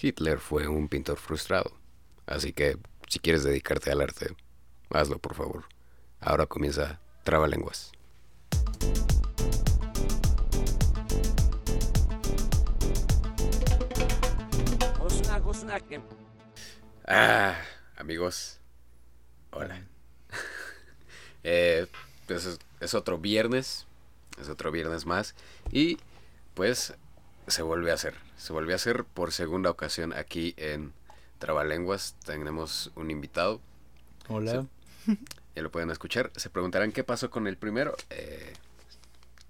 Hitler fue un pintor frustrado. Así que, si quieres dedicarte al arte, hazlo, por favor. Ahora comienza Trabalenguas. Ah, amigos. Hola. eh, pues es, es otro viernes. Es otro viernes más. Y pues se vuelve a hacer. Se volvió a hacer por segunda ocasión aquí en Trabalenguas. Tenemos un invitado. Hola. Se- ya lo pueden escuchar. Se preguntarán qué pasó con el primero. Eh,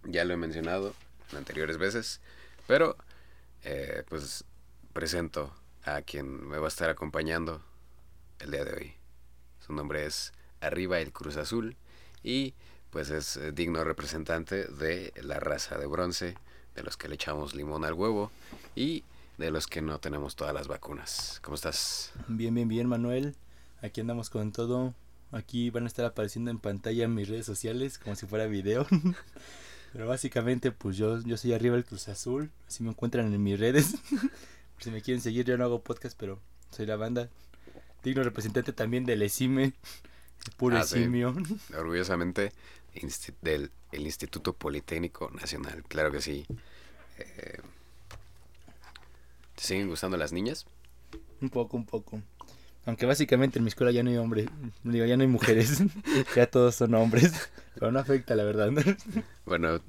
ya lo he mencionado en anteriores veces. Pero, eh, pues presento a quien me va a estar acompañando el día de hoy. Su nombre es Arriba el Cruz Azul. Y pues es digno representante de la raza de bronce, de los que le echamos limón al huevo y de los que no tenemos todas las vacunas. ¿Cómo estás? Bien, bien, bien, Manuel. Aquí andamos con todo. Aquí van a estar apareciendo en pantalla mis redes sociales como si fuera video. Pero básicamente, pues yo, yo soy arriba el Cruz Azul. Así me encuentran en mis redes. Por si me quieren seguir, yo no hago podcast, pero soy la banda. Digno representante también del ESIME. El puro Ah, sí. Orgullosamente del el Instituto Politécnico Nacional. Claro que sí. Eh, ¿Te siguen gustando las niñas? Un poco, un poco. Aunque básicamente en mi escuela ya no hay hombres. Digo, ya no hay mujeres. ya todos son hombres. Pero no afecta, la verdad. Bueno,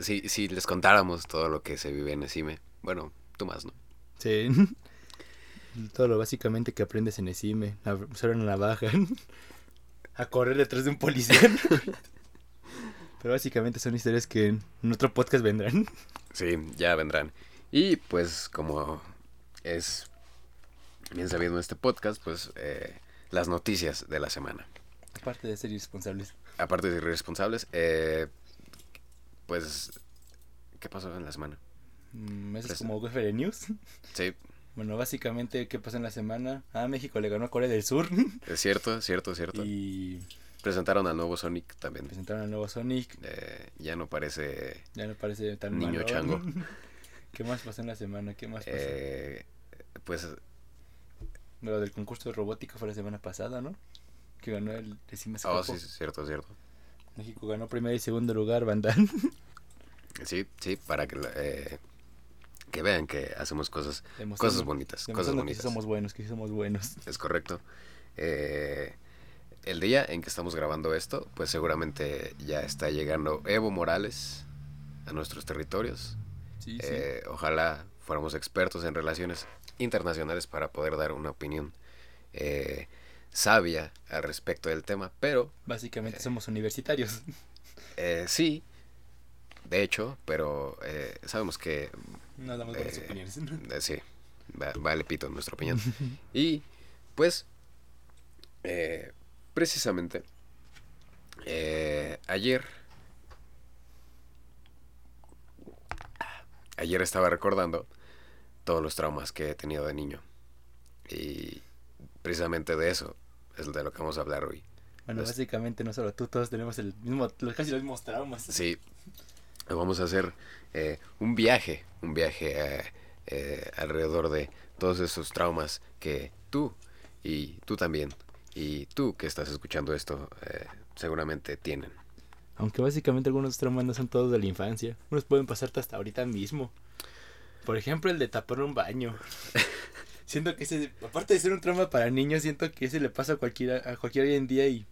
si, si les contáramos todo lo que se vive en ESIME, bueno, tú más, ¿no? Sí. Todo lo básicamente que aprendes en ESIME. Usar una navaja. A correr detrás de un policía. Pero básicamente son historias que en otro podcast vendrán. Sí, ya vendrán. Y pues como es bien sabido en este podcast, pues eh, las noticias de la semana. Aparte de ser irresponsables. Aparte de irresponsables, eh, pues, ¿qué pasó en la semana? Mm, Eso es Pues- como UFR News. Sí, Bueno, básicamente, ¿qué pasó en la semana? Ah, México le ganó a Corea del Sur. es cierto, es cierto, es cierto. Y Presentaron al nuevo Sonic también. presentaron al nuevo Sonic. Eh, ya no parece Ya no parece tan Niño malo. chango. ¿Qué más pasó en la semana? ¿Qué más pasó? eh, pues Lo del concurso de robótica fue la semana pasada, ¿no? Que ganó el décimo oh sí, sí, es cierto, es cierto. México ganó primer y segundo lugar, Bandán. Sí, sí, para que eh, que vean que hacemos cosas cosas bonitas, cosas demostrando que sí bonitas. somos buenos, que sí somos buenos. Es correcto. Eh, el día en que estamos grabando esto, pues seguramente ya está llegando Evo Morales a nuestros territorios. Sí, sí. Eh, ojalá fuéramos expertos en relaciones internacionales para poder dar una opinión eh, sabia al respecto del tema, pero Básicamente somos universitarios. eh, sí, de hecho, pero sabemos que No damos buenas Eh, opiniones. Eh, sí, va- vale pito nuestra opinión. y pues, eh, precisamente, eh, ayer, ayer estaba recordando todos los traumas que he tenido de niño. Y precisamente de eso es de lo que vamos a hablar hoy. Bueno, Los- básicamente no solo tú, todos tenemos el mismo, casi los mismos traumas. Sí, vamos a hacer eh, un viaje, un viaje eh, eh, alrededor de todos esos traumas que tú y tú también y tú que estás escuchando esto eh, seguramente tienen. Aunque básicamente algunos traumas no son todos de la infancia. Unos pueden pasarte hasta ahorita mismo. Por ejemplo, el de tapar un baño. siento que ese, aparte de ser un trauma para niños, siento que ese le pasa a cualquiera, a cualquiera hoy en día y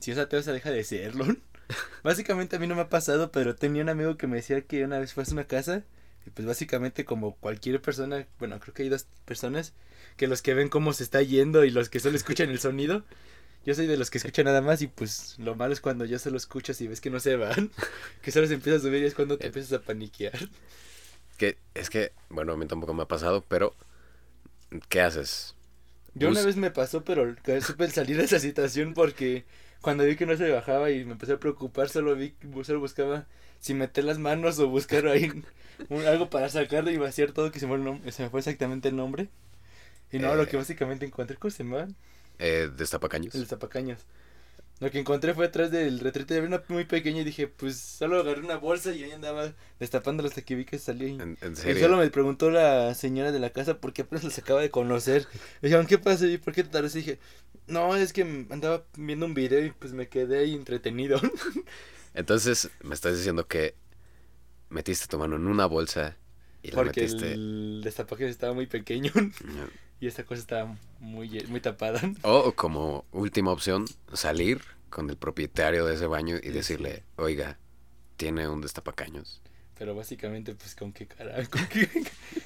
si es ateo se deja de serlo. básicamente a mí no me ha pasado, pero tenía un amigo que me decía que una vez fue a una casa y pues básicamente como cualquier persona, bueno, creo que hay dos personas, que los que ven cómo se está yendo y los que solo escuchan el sonido. Yo soy de los que escuchan nada más y pues lo malo es cuando ya solo escuchas y ves que no se van, que solo se empieza a subir y es cuando te Eh. empiezas a paniquear. Que es que, bueno, a mí tampoco me ha pasado, pero ¿qué haces? Yo una vez me pasó, pero supe salir de esa situación porque cuando vi que no se bajaba y me empecé a preocupar, solo vi, solo buscaba si meter las manos o buscar ahí un- algo para sacarlo y vaciar todo que se me, fue el se me fue exactamente el nombre. Y no, lo que Eh. básicamente encontré, ¿cómo se llamaban? Eh, destapacaños. El zapacaños. Lo que encontré fue atrás del retrete de una muy pequeña y dije, pues solo agarré una bolsa y ahí andaba destapándola hasta que vi que salía. Y, En, en y serio. solo me preguntó la señora de la casa porque apenas los acaba de conocer. Me dijeron, ¿qué pasa? ¿Y por qué te tardaste? Y dije, no, es que andaba viendo un video y pues me quedé ahí entretenido. Entonces, me estás diciendo que metiste tu mano en una bolsa y la porque metiste. el destapajes estaba muy pequeño y esta cosa estaba muy, muy tapada. O como última opción, salir con el propietario de ese baño y decirle, oiga, tiene un destapacaños. Pero básicamente, pues, ¿con qué cara? ¿Con qué?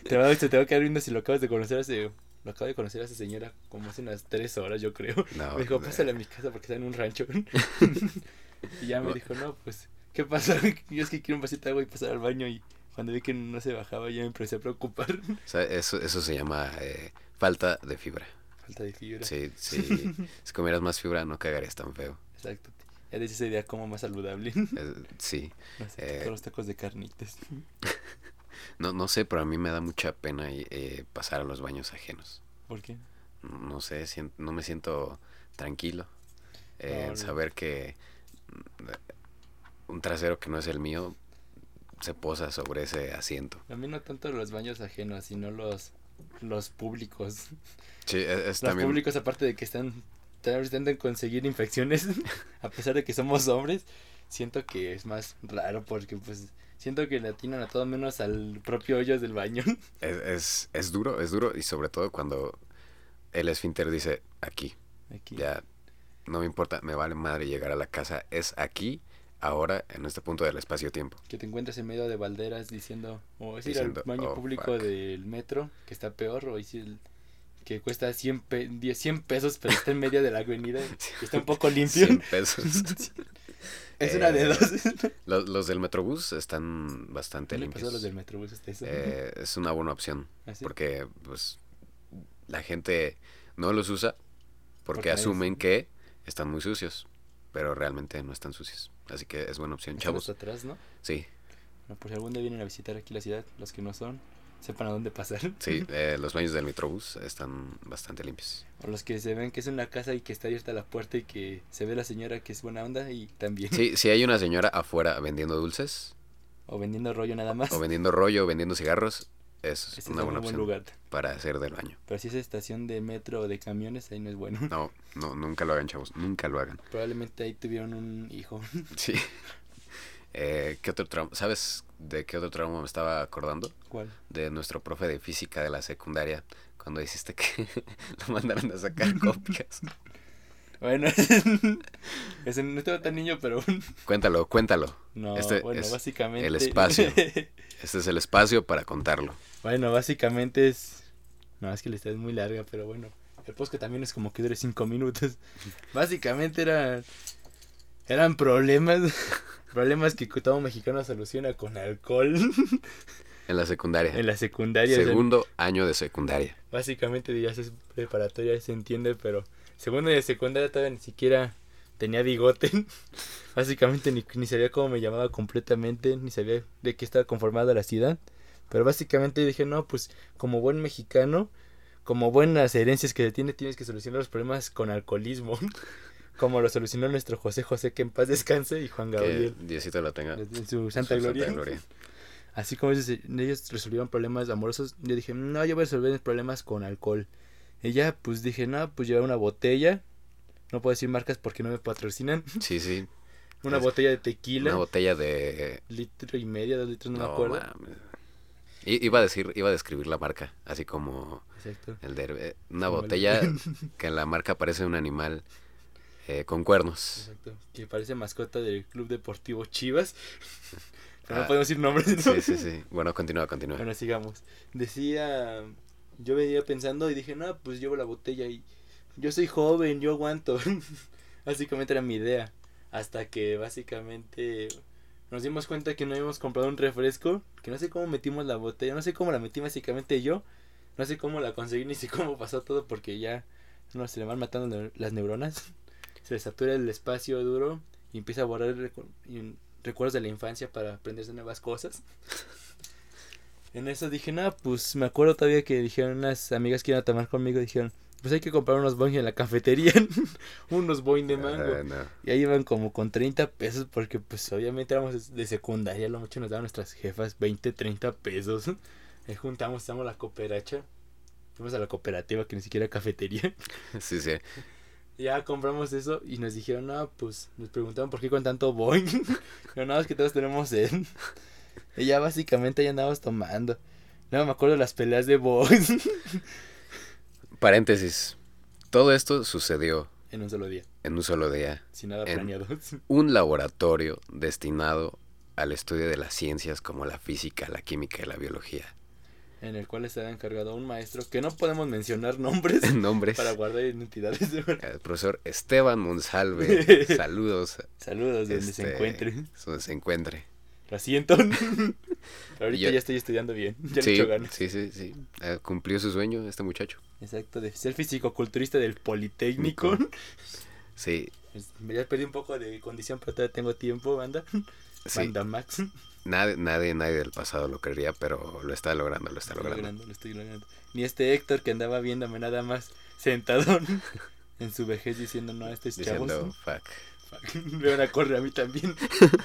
Te va, te va a quedar viendo si lo acabas de conocer hace... Lo acabo de conocer a esa señora como hace unas tres horas, yo creo. No, me dijo, pásale a mi casa porque está en un rancho. y ya me No. dijo, no, pues, ¿qué pasa? Yo es que quiero un vasito de agua y pasar al baño. Y cuando vi que no se bajaba, ya me empecé a preocupar. O sea, eso, eso se llama eh, falta de fibra. Falta de fibra. Sí, sí. si comieras más fibra no cagarías tan feo. Exacto. Ya desde ese día como más saludable. Eh, sí. No sé, Eh. con los tacos de carnitas. No, no sé, pero a mí me da mucha pena eh, pasar a los baños ajenos. ¿Por qué? No, no sé, sien- no me siento tranquilo en saber que mm, un trasero que no es el mío se posa sobre ese asiento. A mí no tanto los baños ajenos, sino los, los públicos. Sí, es, es Los también... públicos, aparte de que están intentando conseguir infecciones, a pesar de que somos hombres, siento que es más raro porque pues siento que le atinan a todo menos al propio hoyo del baño. Es, es, es duro, es duro y sobre todo cuando el esfínter dice aquí, Aquí. ya no me importa, me vale madre llegar a la casa, es aquí, ahora, en este punto del espacio-tiempo. Que te encuentres en medio de balderas diciendo, o es ir Diciendo, al baño "Oh, público fuck". del metro, que está peor, o es el que cuesta 100, pe 10, 100 pesos, pero está en medio de la avenida y está un poco limpio. 100 pesos. es una de Eh, dos. Los, los del Metrobús están bastante ¿Qué le limpios. los del Metrobús eso? Eh, es una buena opción ¿Ah, sí? porque pues la gente no los usa porque, nadie asumen que están muy sucios, pero realmente no están sucios. Así que es buena opción, chavos. atrás, ¿no? Sí, Bueno, por si algún día vienen a visitar aquí la ciudad, los que no son, sepan a dónde pasar. sí, eh, los baños del Metrobús están bastante limpios. O los que se ven que es una casa y que está abierta la puerta y que se ve la señora que es buena onda y también. Sí, si hay una señora afuera vendiendo dulces O vendiendo rollo nada más. o vendiendo rollo o vendiendo cigarros, es es una un buena buen opción lugar. para hacer del baño. Pero si es estación de metro o de camiones, ahí no es bueno. No, no, nunca lo hagan, chavos, nunca lo hagan. Probablemente ahí tuvieron un hijo. Sí. Eh, ¿Qué otro trauma? ¿Sabes de qué otro trauma me estaba acordando? ¿Cuál? De nuestro profe de física de la secundaria, cuando hiciste que lo mandaron a sacar copias. Bueno, ese no estaba tan niño, pero Cuéntalo, cuéntalo. no, Este bueno, es básicamente. el espacio. Este es el espacio para contarlo. bueno, básicamente es. No, es que la historia es muy larga, pero bueno. El podcast también es como que dure cinco minutos. Básicamente era. Eran problemas. problemas que todo mexicano soluciona con alcohol. En la secundaria. en la secundaria. o sea, Segundo año de secundaria. básicamente dirías es preparatoria, se entiende, pero segundo de secundaria todavía ni siquiera tenía bigote. Básicamente ni, ni sabía cómo me llamaba completamente, ni sabía de qué estaba conformada la ciudad. Pero básicamente dije, no, pues como buen mexicano, como buenas herencias que se tiene, tienes que solucionar los problemas con alcoholismo. Como lo solucionó nuestro José José, que en paz descanse, y Juan Que Gabriel. Diosito lo tenga. En su santa Su gloria. gloria. Así como ellos, ellos resolvieron problemas amorosos, yo dije, no, yo voy a resolver mis problemas con alcohol. Y ya, pues dije, no, pues llevar una botella. No puedo decir marcas porque no me patrocinan. Sí, sí. Una Es- botella de tequila. Una botella de... litro y medio, dos litros, no, me acuerdo. mames. Iba a decir, iba a describir la marca, así como Exacto. el de eh, una Como el- botella que en la marca parece un animal eh, con cuernos. Exacto. Que parece mascota del Club Deportivo Chivas. Pero no Ah, podemos decir nombres. ¿no? Sí, sí, sí. Bueno, continúa, continúa. Bueno, sigamos. Decía, yo venía pensando y dije, no, pues llevo la botella y yo soy joven, yo aguanto. básicamente era mi idea. Hasta que básicamente nos dimos cuenta que no habíamos comprado un refresco, que no sé cómo metimos la botella, no sé cómo la metí básicamente yo, no sé cómo la conseguí ni sé cómo pasó todo porque ya no se le van matando las neuronas. Se le satura el espacio duro y empieza a borrar recuerdos de la infancia para aprenderse nuevas cosas. En eso dije, no, pues me acuerdo todavía que dijeron unas amigas que iban a tomar conmigo, dijeron, pues hay que comprar unos boing en la cafetería. unos boing de mango. Ah, no. Y ahí iban como con 30 pesos porque pues obviamente éramos de secundaria, lo mucho nos daban nuestras jefas 20, 30 pesos. Ahí juntamos, estamos la cooperacha. Fuimos a la cooperativa que ni siquiera era cafetería. Sí, sí. Ya compramos eso y nos dijeron, no, pues nos preguntaron por qué con tanto boing. Pero no, es que todos tenemos sed. Y ya básicamente ya andábamos tomando. No me acuerdo las peleas de boing Paréntesis. Todo esto sucedió en un solo día, en un solo día. sin nada planeado. Un laboratorio destinado al estudio de las ciencias como la física, la química y la biología. En el cual estaba encargado un maestro que no podemos mencionar nombres Nombres. para guardar identidades. El profesor Esteban Monsalve. Saludos. Saludos donde se este, encuentre. Donde se encuentre. Lo siento. Ahorita Yo- ya estoy estudiando bien. Ya le Sí, echo ganas. sí, sí, sí. Eh, cumplió su sueño este muchacho. Exacto, de ser fisicoculturista del Politécnico. Sí, Me ya perdí un poco de condición, pero todavía tengo tiempo, banda. sí. Banda Max. Nadie, nadie, nadie del pasado lo quería, pero lo está logrando, lo está estoy logrando. logrando, lo estoy logrando. Ni este Héctor que andaba viéndome nada más sentado en su vejez diciendo, no, este es chavos. Diciendo, fuck. Me van a correr a mí también.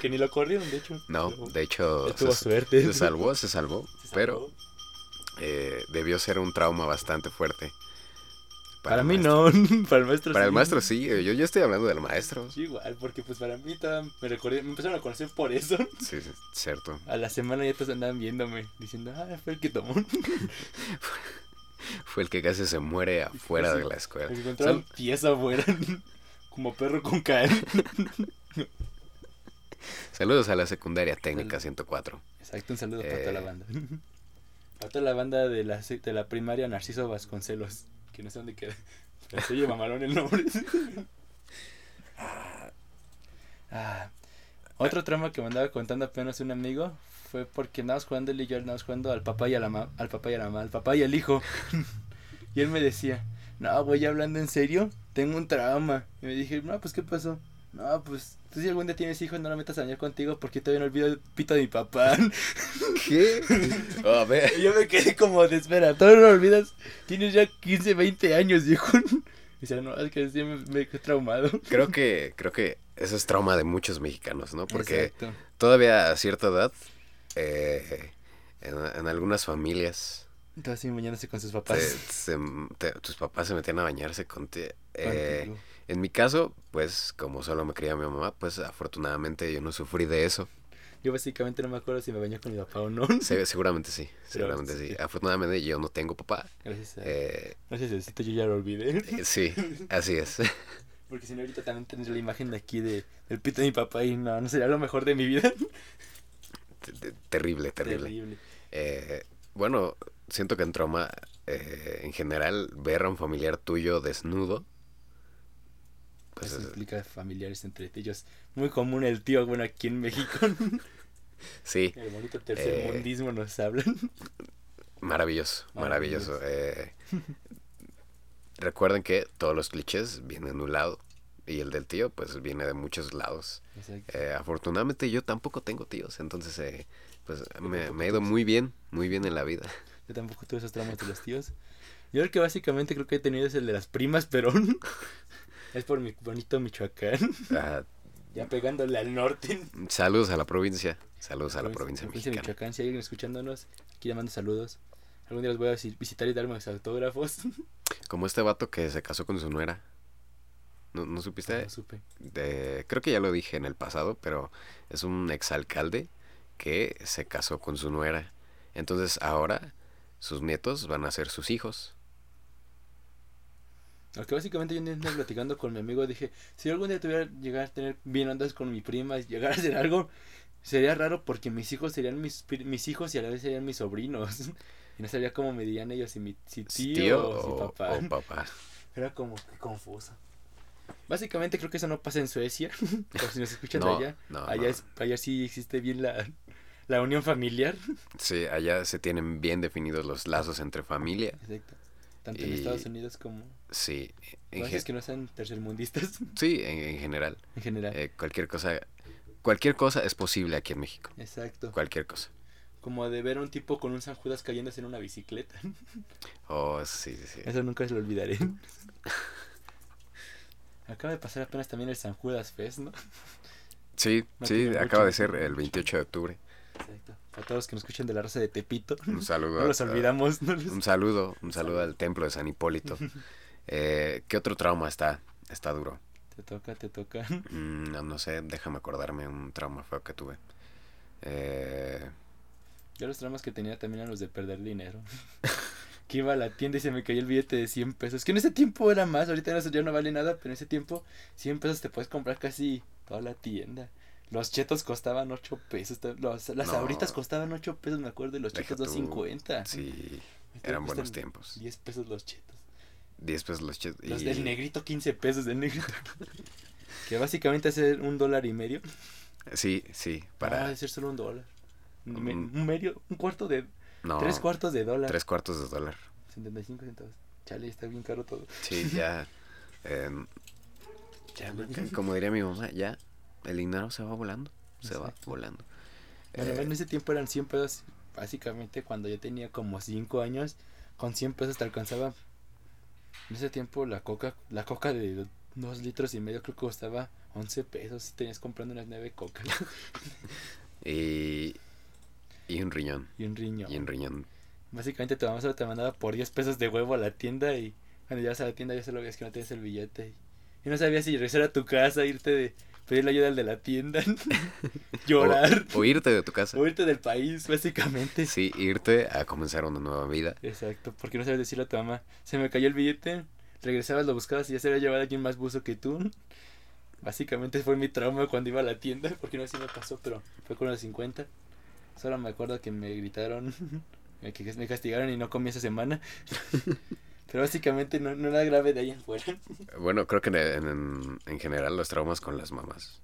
Que ni lo corrieron, de hecho. No, de hecho, se, suerte. se salvó, se salvó, Se pero eh, debió ser un trauma bastante fuerte. Para, el mí no, para el maestro Para el maestro sí, eh, yo, yo estoy hablando del maestro. Sí, igual, porque pues para mí me recordé, me empezaron a conocer por eso. Sí, sí, cierto. A la semana ya todos andaban viéndome, diciendo, ah, fue el que tomó. Fue el que casi se muere afuera Sí. de la escuela. Encontraron pieza afuera, como perro con caer. Saludos a la secundaria técnica 104. Exacto, un saludo para toda la Eh. banda. Para toda la banda de la, de la primaria Narciso Vasconcelos, que no sé dónde queda. Pero se oye mamalón el nombre. Ah. Otro trama que me andaba contando apenas un amigo fue porque andábamos jugando él y yo andábamos jugando al papá y a la ma- al papá y a la mamá, al papá y al hijo. y él me decía, no, güey, hablando en serio, tengo un trauma. Y me dije, no, pues, ¿qué pasó? No, pues, tú si algún día tienes hijos, no lo metas a bañar contigo porque todavía no olvido el pito de mi papá. ¿Qué? A ver. Yo me quedé como de espera, todo lo olvidas. Tienes ya 15, 20 años, viejo. Y dice, no, es que sí me, me quedé traumado. Creo que, creo que eso es trauma de muchos mexicanos, ¿no? Porque Exacto. todavía a cierta edad, eh, en, en algunas familias, Entonces, así bañándose con sus papás. se- te- tus papás se metían a bañarse con... te- eh, en mi caso, pues como solo me criaba mi mamá, pues afortunadamente yo no sufrí de eso. Yo básicamente no me acuerdo si me bañé con mi papá o no. Se- seguramente sí, Pero, seguramente sí. sí. Afortunadamente yo no tengo papá. Gracias a, Eh, gracias a yo ya lo olvidé. eh, sí, así es. Porque si no, ahorita también tendría la imagen de aquí de, del pito de mi papá y no, no sería lo mejor de mi vida. Te- te- terrible, terrible. Terrible. Eh, bueno, siento que en trauma, eh, en general, ver a un familiar tuyo desnudo, pues Eso eh, implica familiares entre ellos. Muy común el tío, bueno, aquí en México. sí, el bonito tercermundismo nos hablan. maravilloso, maravilloso. Eh, recuerden que todos los clichés vienen de un lado y el del tío, pues viene de muchos lados. Exacto. Eh, afortunadamente yo tampoco tengo tíos, entonces eh, pues me, me ha ido muy bien, muy bien en la vida. Yo tampoco tuve esos traumas de los tíos. Yo el que básicamente creo que he tenido es el de las primas, pero es por mi bonito Michoacán. Ah, Ya pegándole al norte. saludos a la provincia, saludos a la provincia de mexicana. Michoacán, si hay alguien escuchándonos, aquí le mando saludos. Algún día los voy a visi- visitar y darme mis autógrafos. Como este vato que se casó con su nuera. ¿No, no supiste? No supe. De- creo que ya lo dije en el pasado, pero es un exalcalde que se casó con su nuera. Entonces ahora sus nietos van a ser sus hijos. Aunque básicamente yo andaba platicando con mi amigo, dije, si algún día tuviera llegar a tener bien ondas con mi prima y llegar a hacer algo, sería raro porque mis hijos serían mis, mis hijos y a la vez serían mis sobrinos. Y no sabía cómo me dirían ellos, si mi si tío, Tío o si papá. o papá. Era como que confuso. Básicamente creo que eso no pasa en Suecia. Por si nos escuchan No, allá. no, allá, no. Es, allá sí existe bien la, la unión familiar. Sí, allá se tienen bien definidos los lazos entre familia. Exacto. Tanto en Estados Unidos como... Sí, en, gen- que no sean tercermundistas sí, en, en general. en general. Eh, cualquier cosa, cualquier cosa es posible aquí en México. Exacto. Cualquier cosa. Como de ver a un tipo con un San Judas cayéndose en una bicicleta. Oh, sí, sí, sí. Eso nunca se lo olvidaré. Acaba de pasar apenas también el San Judas Fest, ¿no? Sí, No sí, acaba mucho, de ser el mucho. 28 de octubre. Exacto. A todos los que nos escuchan de la raza de Tepito. Un saludo. No los olvidamos. No los- Un saludo, un saludo al templo de San Hipólito. Eh, ¿Qué otro trauma está? Está duro. Te toca, te toca. Mm, no, no sé, déjame acordarme un trauma feo que tuve. Eh, Yo los traumas que tenía también eran los de perder dinero. que iba a la tienda y se me cayó el billete de 100 pesos. Que en ese tiempo era más, ahorita ya no vale nada, pero en ese tiempo 100 pesos te puedes comprar casi toda la tienda. Los chetos costaban 8 pesos. Los, las No. sabritas costaban 8 pesos, me acuerdo, y los Deja chetos tú. 2.50. sí, eran buenos tiempos. 10 pesos los chetos. 10 pesos los chetos. Los y- del negrito 15 pesos del negrito. que básicamente hace un dólar y medio. Sí, sí, Para para... debe ser solo un dólar. Un, Mm. un medio, un cuarto de... No, Tres cuartos de dólar. tres cuartos de dólar. 75 centavos. Chale, está bien caro todo. Sí, ya... em, ya, como diría mi mamá, ya el dinero se va volando. Se va volando. Bueno, Eh, en ese tiempo eran 100 pesos. Básicamente, cuando yo tenía como 5 años, con 100 pesos te alcanzaba. En ese tiempo, la coca la coca de 2 litros y medio creo que costaba 11 pesos. Si tenías comprando unas 9 cocas y, y un riñón. y un riñón. Y un riñón. Básicamente, tu mamá solo te mandaba por 10 pesos de huevo a la tienda. Y cuando llegas a la tienda, ya solo veías que no tenías el billete. Y no sabías si regresar a tu casa, irte de. Pedirle ayuda al de la tienda, llorar, O, o irte de tu casa. o irte del país, básicamente. Sí, irte a comenzar una nueva vida. Exacto, porque no sabes decirle a tu mamá, se me cayó el billete, regresabas, lo buscabas y ya se había llevado a alguien más buzo que tú. Básicamente fue mi trauma cuando iba a la tienda, porque no sé si me pasó, pero fue con los 50. Solo me acuerdo que me gritaron, que me castigaron y no comí esa semana. Pero básicamente no, no era grave de ahí en fuera. Bueno, creo que en, en- en general los traumas con las mamás.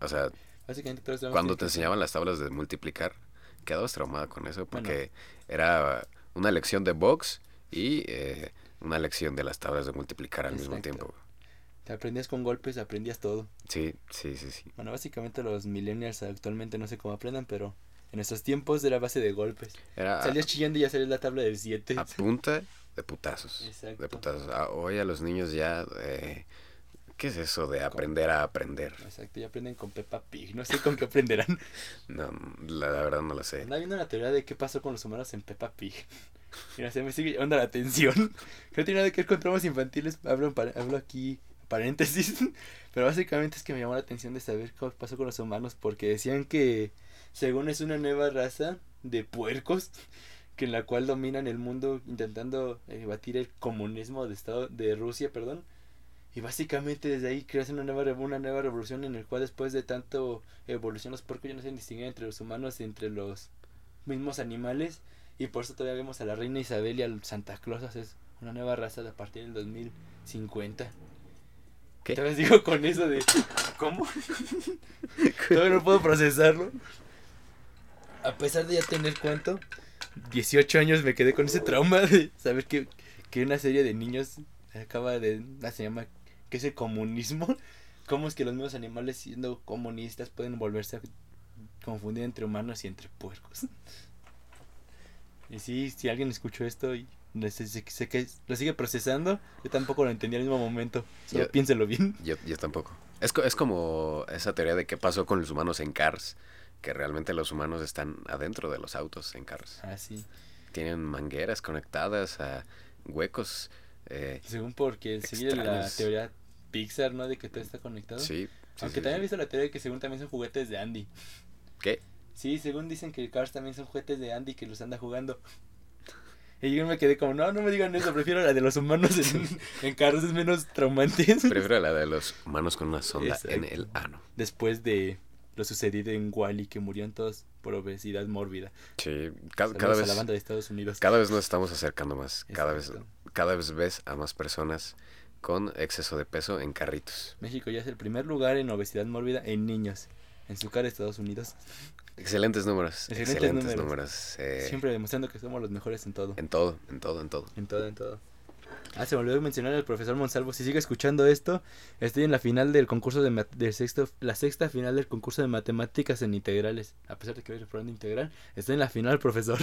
O sea, Básicamente todos cuando te enseñaban las tablas de multiplicar, quedabas traumada con eso porque era una lección de box y eh, una lección de las tablas de multiplicar al mismo tiempo. Te aprendías con golpes, aprendías todo. Sí, sí, sí, sí. Bueno, básicamente los millennials actualmente no sé cómo aprendan, pero en nuestros tiempos era base de golpes. Era Salías chillando y ya salías la tabla del 7. a punta de putazos. Exacto. De putazos. Ah, hoy a los niños ya... eh, ¿Qué es eso de aprender a aprender? Exacto, ya aprenden con Peppa Pig. No sé con qué aprenderán. No, la, la verdad no lo sé. Andaba viendo la teoría de qué pasó con los humanos en Peppa Pig. No sé, me sigue llamando la atención. No tiene nada que ver con traumas infantiles. Hablo, hablo aquí paréntesis. Pero básicamente es que me llamó la atención de saber qué pasó con los humanos. Porque decían que, según es una nueva raza de puercos, que en la cual dominan el mundo intentando eh, batir el comunismo de estado de Rusia, perdón. Y básicamente desde ahí creas una nueva, una nueva revolución en el cual después de tanto evolución los puercos ya no se distinguen entre los humanos y entre los mismos animales. Y por eso todavía vemos a la reina Isabel y al Santa Claus hacer una nueva raza a partir del 2050. ¿Qué? Te digo con eso de... ¿Cómo? todavía no puedo procesarlo. A pesar de ya tener cuánto, 18 años me quedé con ese trauma de saber que, que una serie de niños acaba de... ah, Se llama... ¿Qué es el comunismo? ¿Cómo es que los mismos animales siendo comunistas pueden volverse a confundir entre humanos y entre puercos? Y sí, si alguien escuchó esto y no sé, que lo sigue procesando, yo tampoco lo entendí al mismo momento. Solo Yo- piénselo bien. Yo, yo tampoco. Es, es como esa teoría de qué pasó con los humanos en Cars, que realmente los humanos están adentro de los autos en Cars. Ah, sí. Tienen mangueras conectadas a huecos. eh, Según porque sigue la teoría Pixar, ¿no? De que todo está conectado. sí, sí, Aunque sí, también he visto la teoría de que según también son juguetes de Andy. ¿Qué? Sí, según dicen que Cars también son juguetes de Andy que los anda jugando. Y yo me quedé como, no, no me digan eso, prefiero la de los humanos en, en Cars, es menos traumante. Prefiero la de los humanos con una sonda en el ano. Después de lo sucedido en Wally, que murieron todos por obesidad mórbida. Sí, ca- Saludos cada a la vez, banda de Estados Unidos. cada vez nos estamos acercando más. Cada vez, cada vez ves a más personas con exceso de peso en carritos. México ya es el primer lugar en obesidad mórbida en niños. En su cara Estados Unidos. Excelentes números. Excelentes Excelentes, números. números. eh, Siempre demostrando que somos los mejores en todo. En todo, en todo, en todo. En todo, en todo. Ah, se me olvidó mencionar al profesor Monsalvo. Si sigue escuchando esto, estoy en la final del concurso de, del sexto, la sexta final del concurso de matemáticas en integrales. A pesar de que voy reprobando integral, estoy en la final, profesor.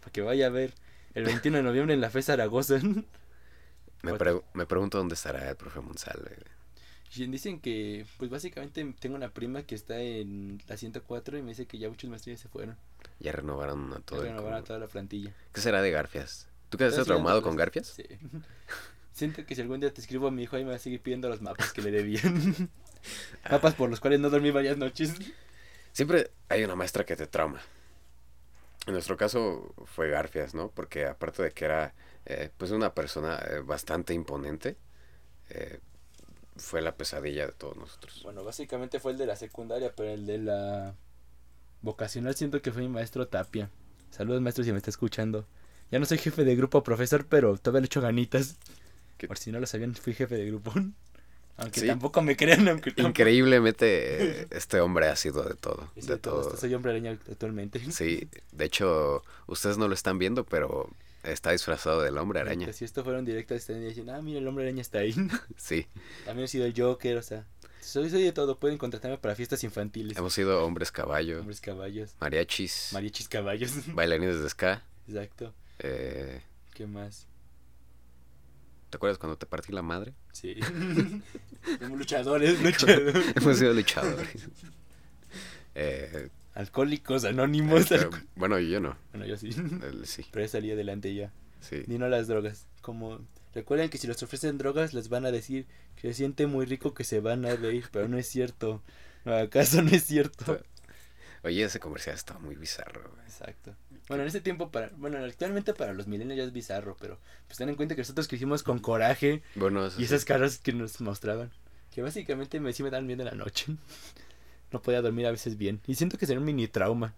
Para que vaya a ver el 21 de noviembre en la FE Zaragoza. Me, pregu- me pregunto dónde estará el profe Monsalve. Y dicen que, pues básicamente tengo una prima que está en la 104 y me dice que ya muchos maestros se fueron. Ya renovaron a todo Ya el renovaron a toda la plantilla. ¿Qué será de Garfias? ¿Tú quedaste Estoy traumado con. Garfias? Sí. Siento que si algún día te escribo a mi hijo ahí me va a seguir pidiendo los mapas que le debían. mapas por los cuales no dormí varias noches. Siempre hay una maestra que te trauma. En nuestro caso fue Garfias, ¿no? Porque aparte de que era eh, pues una persona eh, bastante imponente, eh, fue la pesadilla de todos nosotros. Bueno, básicamente fue el de la secundaria, pero el de la vocacional siento que fue mi maestro Tapia. Saludos maestro si me está escuchando. Ya no soy jefe de grupo, profesor, pero todavía le echo ganitas. ¿Qué? Por si no lo sabían, fui jefe de grupo. Aunque Sí. tampoco me crean, aunque tampoco- Increíblemente este hombre ha sido de todo, de todo soy hombre araña actualmente. Sí, de hecho ustedes no lo están viendo, pero está disfrazado del hombre araña. Si esto fuera un directo, estarían diciendo, ah, mira, el hombre araña está ahí. Sí, También he sido el Joker, o sea, soy, soy de todo. Pueden contratarme para fiestas infantiles. hemos sido hombres caballo, Hombres caballos, mariachis, mariachis caballos. bailarines de ska. Exacto. Eh, ¿Qué más? ¿Te acuerdas cuando te partí la madre? Sí. Luchadores, luchadores. hemos sido luchadores. Eh, Alcohólicos, anónimos. pero, alco- bueno, yo no. Bueno, yo sí. Pero ya salí adelante ya. sí. Ni no las drogas. Como, recuerden que si les ofrecen drogas, les van a decir que se siente muy rico que se van a reír, pero no es cierto. ¿Acaso no es cierto? Oye, ese comercial estaba muy bizarro. güey. Exacto. Bueno, en ese tiempo, para, bueno, actualmente para los milenios ya es bizarro, pero pues ten en cuenta que nosotros crecimos con coraje Bueno, y sí. esas caras que nos mostraban, que básicamente me, sí me dan bien en la noche. No podía dormir a veces bien. Y siento que sería un mini trauma.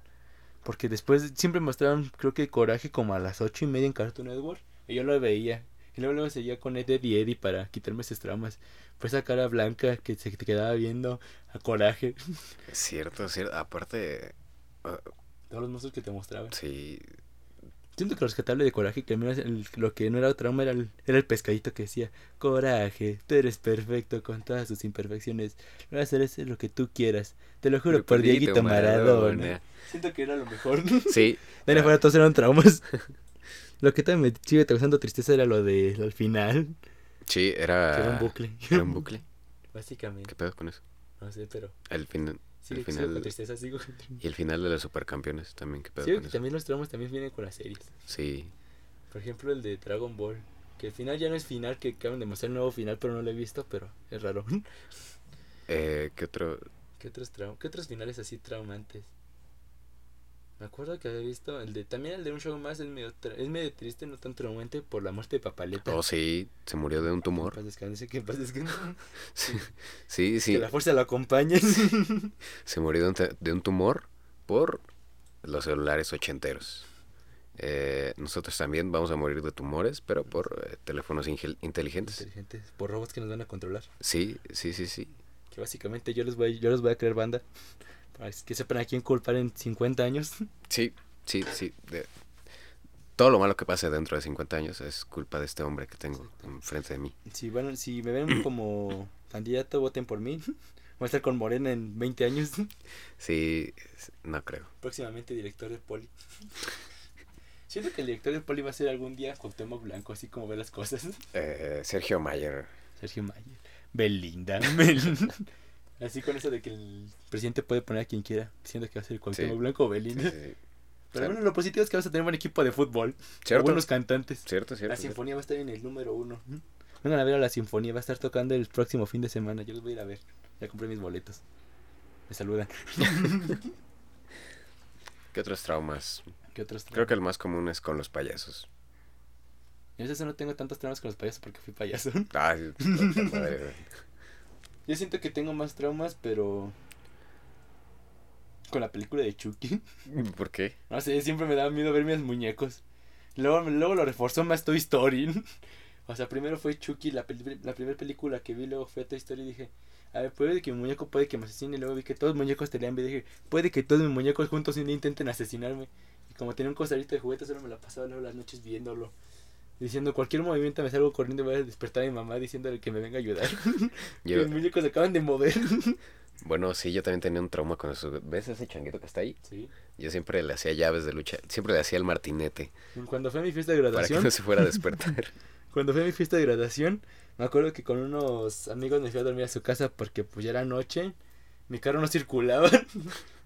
Porque después siempre mostraban, creo que coraje como a las ocho y media en Cartoon Network. Y yo lo veía. Y luego, luego seguía con Eddie y Eddie para quitarme esos traumas. Pues esa cara blanca que se te quedaba viendo a coraje. Cierto, cierto. Aparte, Todos los monstruos que te mostraban. sí, Siento que lo rescatable de Coraje, que al menos el- lo que no era trauma era el, era el pescadito que decía, Coraje, tú eres perfecto con todas sus imperfecciones, lo vas a hacer lo que tú quieras, te lo juro por Dieguito Maradona. Siento que era lo mejor. Sí, De ahí en fuera todos eran traumas. lo que también me sigue causando tristeza era lo de al final, sí, era, era un bucle. era un bucle. Básicamente, ¿Qué pedo con eso? no sé, pero El fin, el sigo final con tristeza, sigo. y el final de los supercampeones también, ¿qué pedo con que eso? también los traumas también vienen con las series. Sí, Por ejemplo, el de Dragon Ball. Que el final ya no es final, que acaban de mostrar el nuevo final, pero no lo he visto, pero es raro. eh, ¿qué otro? ¿Qué otros, trau- ¿Qué otros finales así traumantes? Me acuerdo que había visto el de también el de un show más es medio es medio triste, no tan traumante por la muerte de Papaleta. Oh, sí, se murió de un Que tumor. paz descanse, que descanse. Sí, sí, Que sí, la fuerza lo acompañe. se murió de un, te- de un tumor por los celulares ochenteros. Eh, nosotros también vamos a morir de tumores, pero por eh, teléfonos inteligentes. Inteligentes, por robots que nos van a controlar. Sí, sí, sí, sí. Que básicamente yo les voy, yo les voy a creer banda. Que sepan a quién culpar en 50 años. Sí, sí, sí. de- Todo lo malo que pase dentro de 50 años es culpa de este hombre que tengo enfrente de mí. Si, van, si me ven como candidato, voten por mí. Voy a estar con Morena en 20 años. Sí, no creo. Próximamente director de Poli. Siento que el director de Poli va a ser algún día Cuauhtémoc Blanco, así como ve las cosas. Eh, Sergio Mayer. Sergio Mayer. Belinda. Belinda. Así con eso de que el presidente puede poner a quien quiera, diciendo que va a ser Cuauhtémoc Sí. Blanco o Sí, sí, sí. Pero bueno, lo positivo es que vas a tener un buen equipo de fútbol. ¿Cierto? Buenos cantantes. Cierto, cierto. La cierto. sinfonía va a estar en el número uno. Vengan a ver a la sinfonía, va a estar tocando el próximo fin de semana. Yo los voy a ir a ver. Ya compré mis boletos. Me saludan. ¿Qué otros traumas? ¿Qué otros Creo que el más común es con los payasos. Yo eso no tengo tantos traumas con los payasos porque fui payaso. Ay, puta madre. Yo siento que tengo más traumas, pero. Con la película de Chucky. ¿Por qué? No sé, siempre me daba miedo ver mis muñecos. Luego, luego lo reforzó más Toy Story. O sea, primero fue Chucky, la, la primera película que vi, luego fue Toy Story y dije, a ver, puede que mi muñeco puede que me asesine. Y luego vi que todos los muñecos tenían vida dije, puede que todos mis muñecos juntos intenten asesinarme. Y como tenía un costarito de juguetes, solo me la pasaba luego las noches viéndolo. Diciendo cualquier movimiento me salgo corriendo y voy a despertar a mi mamá diciéndole que me venga a ayudar. Yo, los muñecos se acaban de mover. bueno, sí, yo también tenía un trauma con eso. ¿Ves ese changuito que está ahí? Sí. Yo siempre le hacía llaves de lucha. Siempre le hacía el martinete Cuando fue a mi fiesta de para que graduación, no se fuera a despertar. cuando fue a mi fiesta de graduación, me acuerdo que con unos amigos me fui a dormir a su casa porque pues ya era noche, mi carro no circulaba.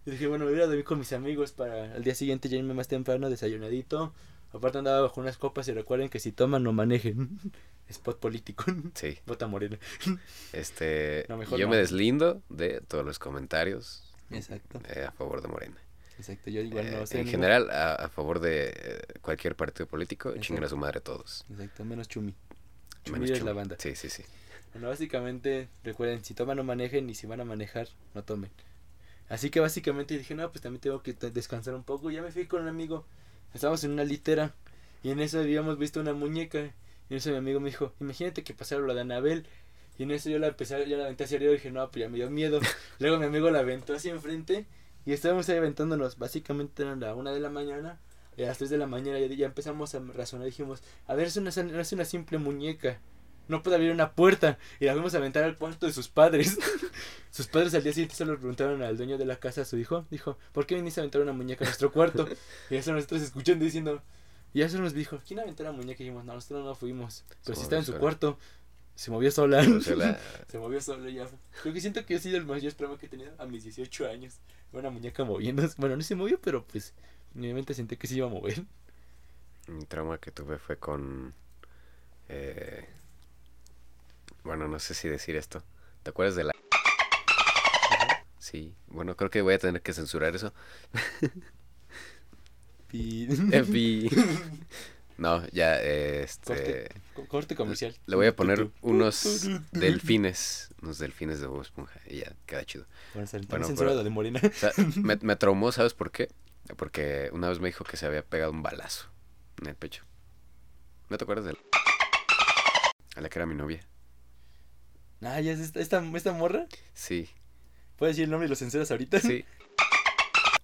y dije, bueno, me voy a dormir con mis amigos para al día siguiente ya irme más temprano, desayunadito. Aparte andaba bajo unas copas y recuerden que si toman no manejen. Spot político. Sí. Bota morena. Este, No, mejor yo no. me deslindo de todos los comentarios Exacto. eh, a favor de Morena. Exacto, yo igual Eh, no sé. en general, a, a favor de eh, cualquier partido político, Exacto. chinguen a su madre todos. Exacto, menos Chumi. Chumi Menos es Chumi. la banda. Sí, sí, sí. Bueno, básicamente, recuerden, si toman no manejen y si van a manejar, no tomen. Así que básicamente dije, no, pues también tengo que descansar un poco. Ya me fui con un amigo. Estábamos en una litera y en eso habíamos visto una muñeca. Y en eso mi amigo me dijo, imagínate que pasaron la de Anabel. Y en eso yo la empecé, yo la aventé hacia arriba y dije, no, pues ya me dio miedo. Luego mi amigo la aventó hacia enfrente y estábamos ahí aventándonos. Básicamente eran la una de la mañana. Y a las 3 de la mañana ya, ya empezamos a razonar. Dijimos, a ver, es una, no es una simple muñeca. No puede abrir una puerta. Y la fuimos a aventar al cuarto de sus padres. sus padres al día siguiente se lo preguntaron al dueño de la casa, a su hijo. Dijo, ¿por qué viniste a aventar una muñeca a nuestro cuarto? y eso nosotros escuchando diciendo. Y eso nos dijo, ¿quién aventó la muñeca? Y dijimos, no, nosotros no fuimos. Pero si movió estaba en su sola. cuarto, se movió sola. Se movió sola ya. Creo que siento que ha sido el mayor trauma que he tenido a mis 18 años. Una muñeca moviéndose. Bueno, no se movió, pero pues en mi mente sentí que se iba a mover. un trauma que tuve fue con... eh, bueno, no sé si decir esto. ¿Te acuerdas de la... Sí, bueno, creo que voy a tener que censurar eso. Pi- Epi. No, ya, eh, este... Corte. Co- Corte comercial. Le voy a poner unos delfines, unos delfines de Bob Esponja y ya, queda chido. Bueno, Bueno, pero- de Morena. O sea, me, me traumó, ¿sabes por qué? Porque una vez me dijo que se había pegado un balazo en el pecho. ¿No te acuerdas de la... A la que era mi novia? Ah, ya es esta, esta, esta morra. Sí, ¿Puedes decir el nombre y lo censuras ahorita? sí.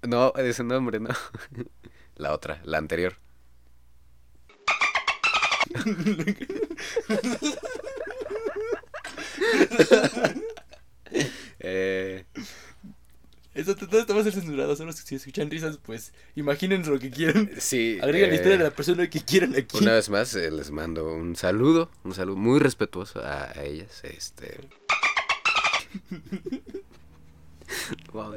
No, ese nombre, no. La otra, la anterior. eh, Esto todo va a ser censurado. Solo si escuchan risas, pues imaginen lo que quieran. sí. Agreguen la eh, historia de la persona que quieran aquí. Una vez más eh, les mando un saludo, un saludo muy respetuoso a, a ellas. Este. Wow.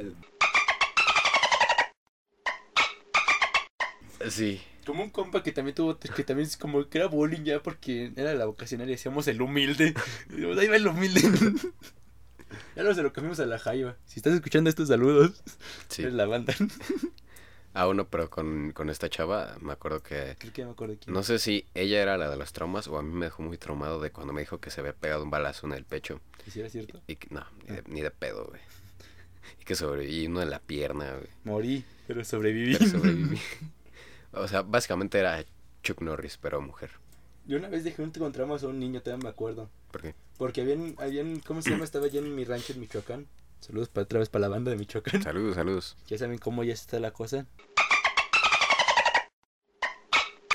Sí, Como un compa que también tuvo, que también es como que era bullying ya porque era la vocacional y decíamos el humilde. Ahí va el humilde. ya no se lo cambiamos a la jaiba. Si estás escuchando estos saludos, sí. eres la banda. Ah, uno, pero con, con esta chava me acuerdo que. Creo que ya me acuerdo de quién. No sé si ella era la de los traumas o a mí me dejó muy traumado de cuando me dijo que se había pegado un balazo en el pecho. ¿Y si era cierto? Y no, ni de, ni de pedo, güey. Y que sobreviví uno en la pierna, güey. Morí, pero sobreviví. Pero sobreviví. o sea, básicamente era Chuck Norris, pero mujer. Yo una vez dejé un encontramos a un niño, todavía me acuerdo. ¿Por qué? Porque habían, habían, ¿cómo se llama? Estaba allá en mi rancho en Michoacán. Saludos para otra vez para la banda de Michoacán. Saludos, saludos. Ya saben cómo ya está la cosa.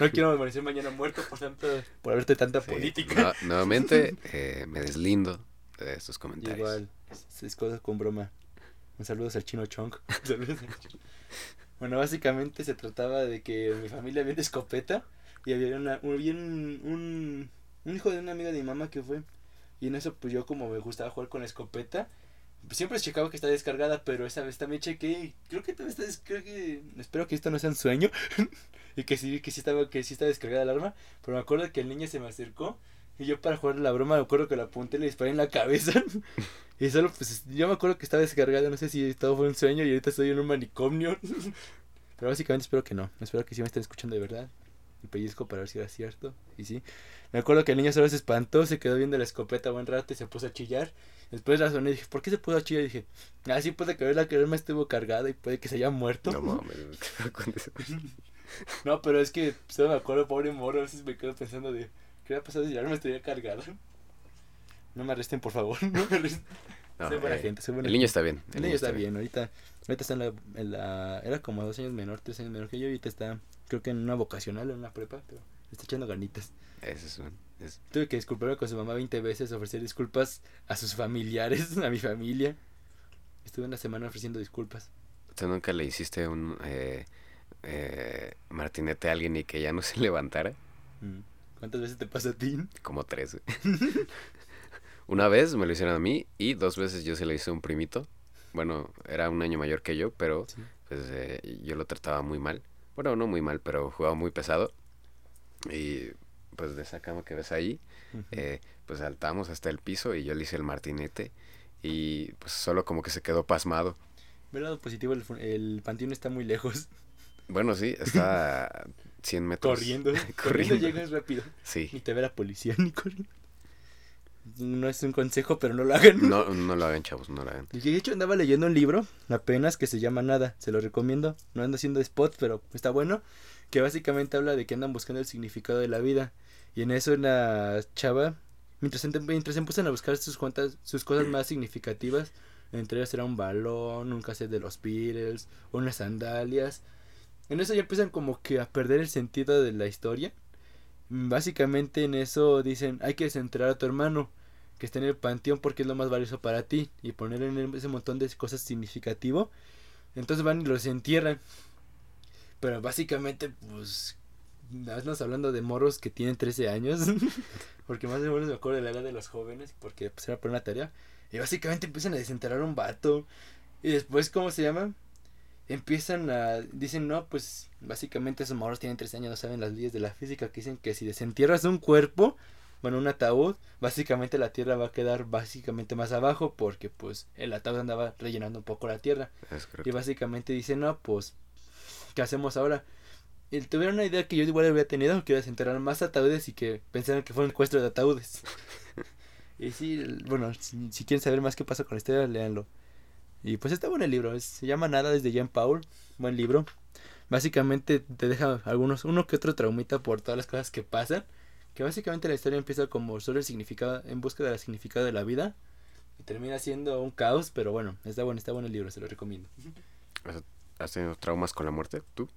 No quiero amanecer mañana muerto por tanto, por haberte tanta Sí, política. no- nuevamente eh, me deslindo de estos comentarios. Igual, es, cosas con broma. Un saludo al chino Chong. Saludos al chino. Bueno, básicamente se trataba de que mi familia había una escopeta y había, una, un, un, un hijo de una amiga de mi mamá que fue. Y en eso, pues yo como me gustaba jugar con la escopeta, siempre checaba que está descargada, pero esa vez también chequé creo que también está creo que espero que esto no sea un sueño y que sí que sí estaba que sí está descargada el arma, pero me acuerdo que el niño se me acercó y yo para jugar la broma me acuerdo que la apunté y le disparé en la cabeza. y solo pues yo me acuerdo que estaba descargada, no sé si todo fue un sueño y ahorita estoy en un manicomio. pero básicamente espero que no, espero que sí me estén escuchando de verdad. Y pellizco para ver si era cierto. Y sí. Me acuerdo que el niño solo se espantó, se quedó viendo la escopeta buen rato y se puso a chillar. Después razoné y dije, ¿por qué se puso a chillar? Y dije, ah, sí puede que la arma estuvo cargada y puede que se haya muerto. No mames. No, pero es que solo me acuerdo, pobre morro, a veces me quedo pensando de, ¿qué hubiera pasado si el arma estuviera cargada? No me arresten, por favor, no me arresten. No, soy buena eh, gente, soy buena El niño gente. está bien. El niño está bien, ahorita, ahorita está en la, en la, era como dos años menor, tres años menor que yo, y ahorita está, creo que en una vocacional, en una prepa, pero está echando ganitas. Ese es un... es- Tuve que disculparme con su mamá 20 veces, ofrecer disculpas a sus familiares, a mi familia. Estuve una semana ofreciendo disculpas. ¿Tú nunca le hiciste un eh, eh, martinete a alguien y que ya no se levantara? Mm. ¿Cuántas veces te pasa a ti? Como tres. Una vez me lo hicieron a mí y dos veces yo se lo hice a un primito. Bueno, era un año mayor que yo, pero Sí. pues eh, yo lo trataba muy mal. Bueno, no muy mal, pero jugaba muy pesado. Y pues de esa cama que ves ahí, eh, pues saltamos hasta el piso y yo le hice el martinete y pues solo como que se quedó pasmado. Ve el lado positivo, el, el panteón está muy lejos. Bueno, sí, está a 100 metros. Corriendo. Corriendo Corriendo. llegas rápido. Sí. Ni te ve la policía ni corriendo. No es un consejo, pero no lo hagan. No, no lo hagan, chavos, no lo hagan. Y de hecho andaba leyendo un libro apenas que se llama Nada, se lo recomiendo. No ando haciendo spot, pero está bueno. Que básicamente habla de que andan buscando el significado de la vida. Y en eso una chava, mientras, ent- mientras empiezan a buscar sus, cuantas, sus cosas más significativas, entre ellas era un balón, un cassette de los Beatles, unas sandalias. En eso ya empiezan como que a perder el sentido de la historia. Básicamente en eso dicen, hay que desenterrar a tu hermano que está en el panteón porque es lo más valioso para ti y poner en ese montón de cosas significativo. Entonces van y los entierran. Pero básicamente, pues, estamos hablando de morros que tienen 13 años. porque más o menos me acuerdo de la edad de los jóvenes, porque pues era por una tarea. Y básicamente empiezan a desenterrar a un vato. Y después, ¿cómo se llama? Empiezan a... Dicen, no, pues básicamente esos morros tienen 13 años, no saben las leyes de la física, que dicen que si desentierras un cuerpo, bueno, un ataúd, básicamente la tierra va a quedar básicamente más abajo porque pues el ataúd andaba rellenando un poco la tierra. Y básicamente dicen, no, pues, ¿qué hacemos ahora? Y tuvieron una idea que yo igual había tenido, que era desenterrar más ataúdes y que pensaran que fue un encuentro de ataúdes. y sí, bueno, si, si quieren saber más qué pasa con la historia, léanlo. Y pues está bueno el libro, es- se llama Nada desde Jean Paul, buen libro. Básicamente te deja algunos, uno que otro traumita por todas las cosas que pasan. Que básicamente la historia empieza como solo el significado, en búsqueda del significado de la vida. Y termina siendo un caos, pero bueno, está bueno, está bueno el libro, se lo recomiendo. ¿Has tenido traumas con la muerte? ¿Tú?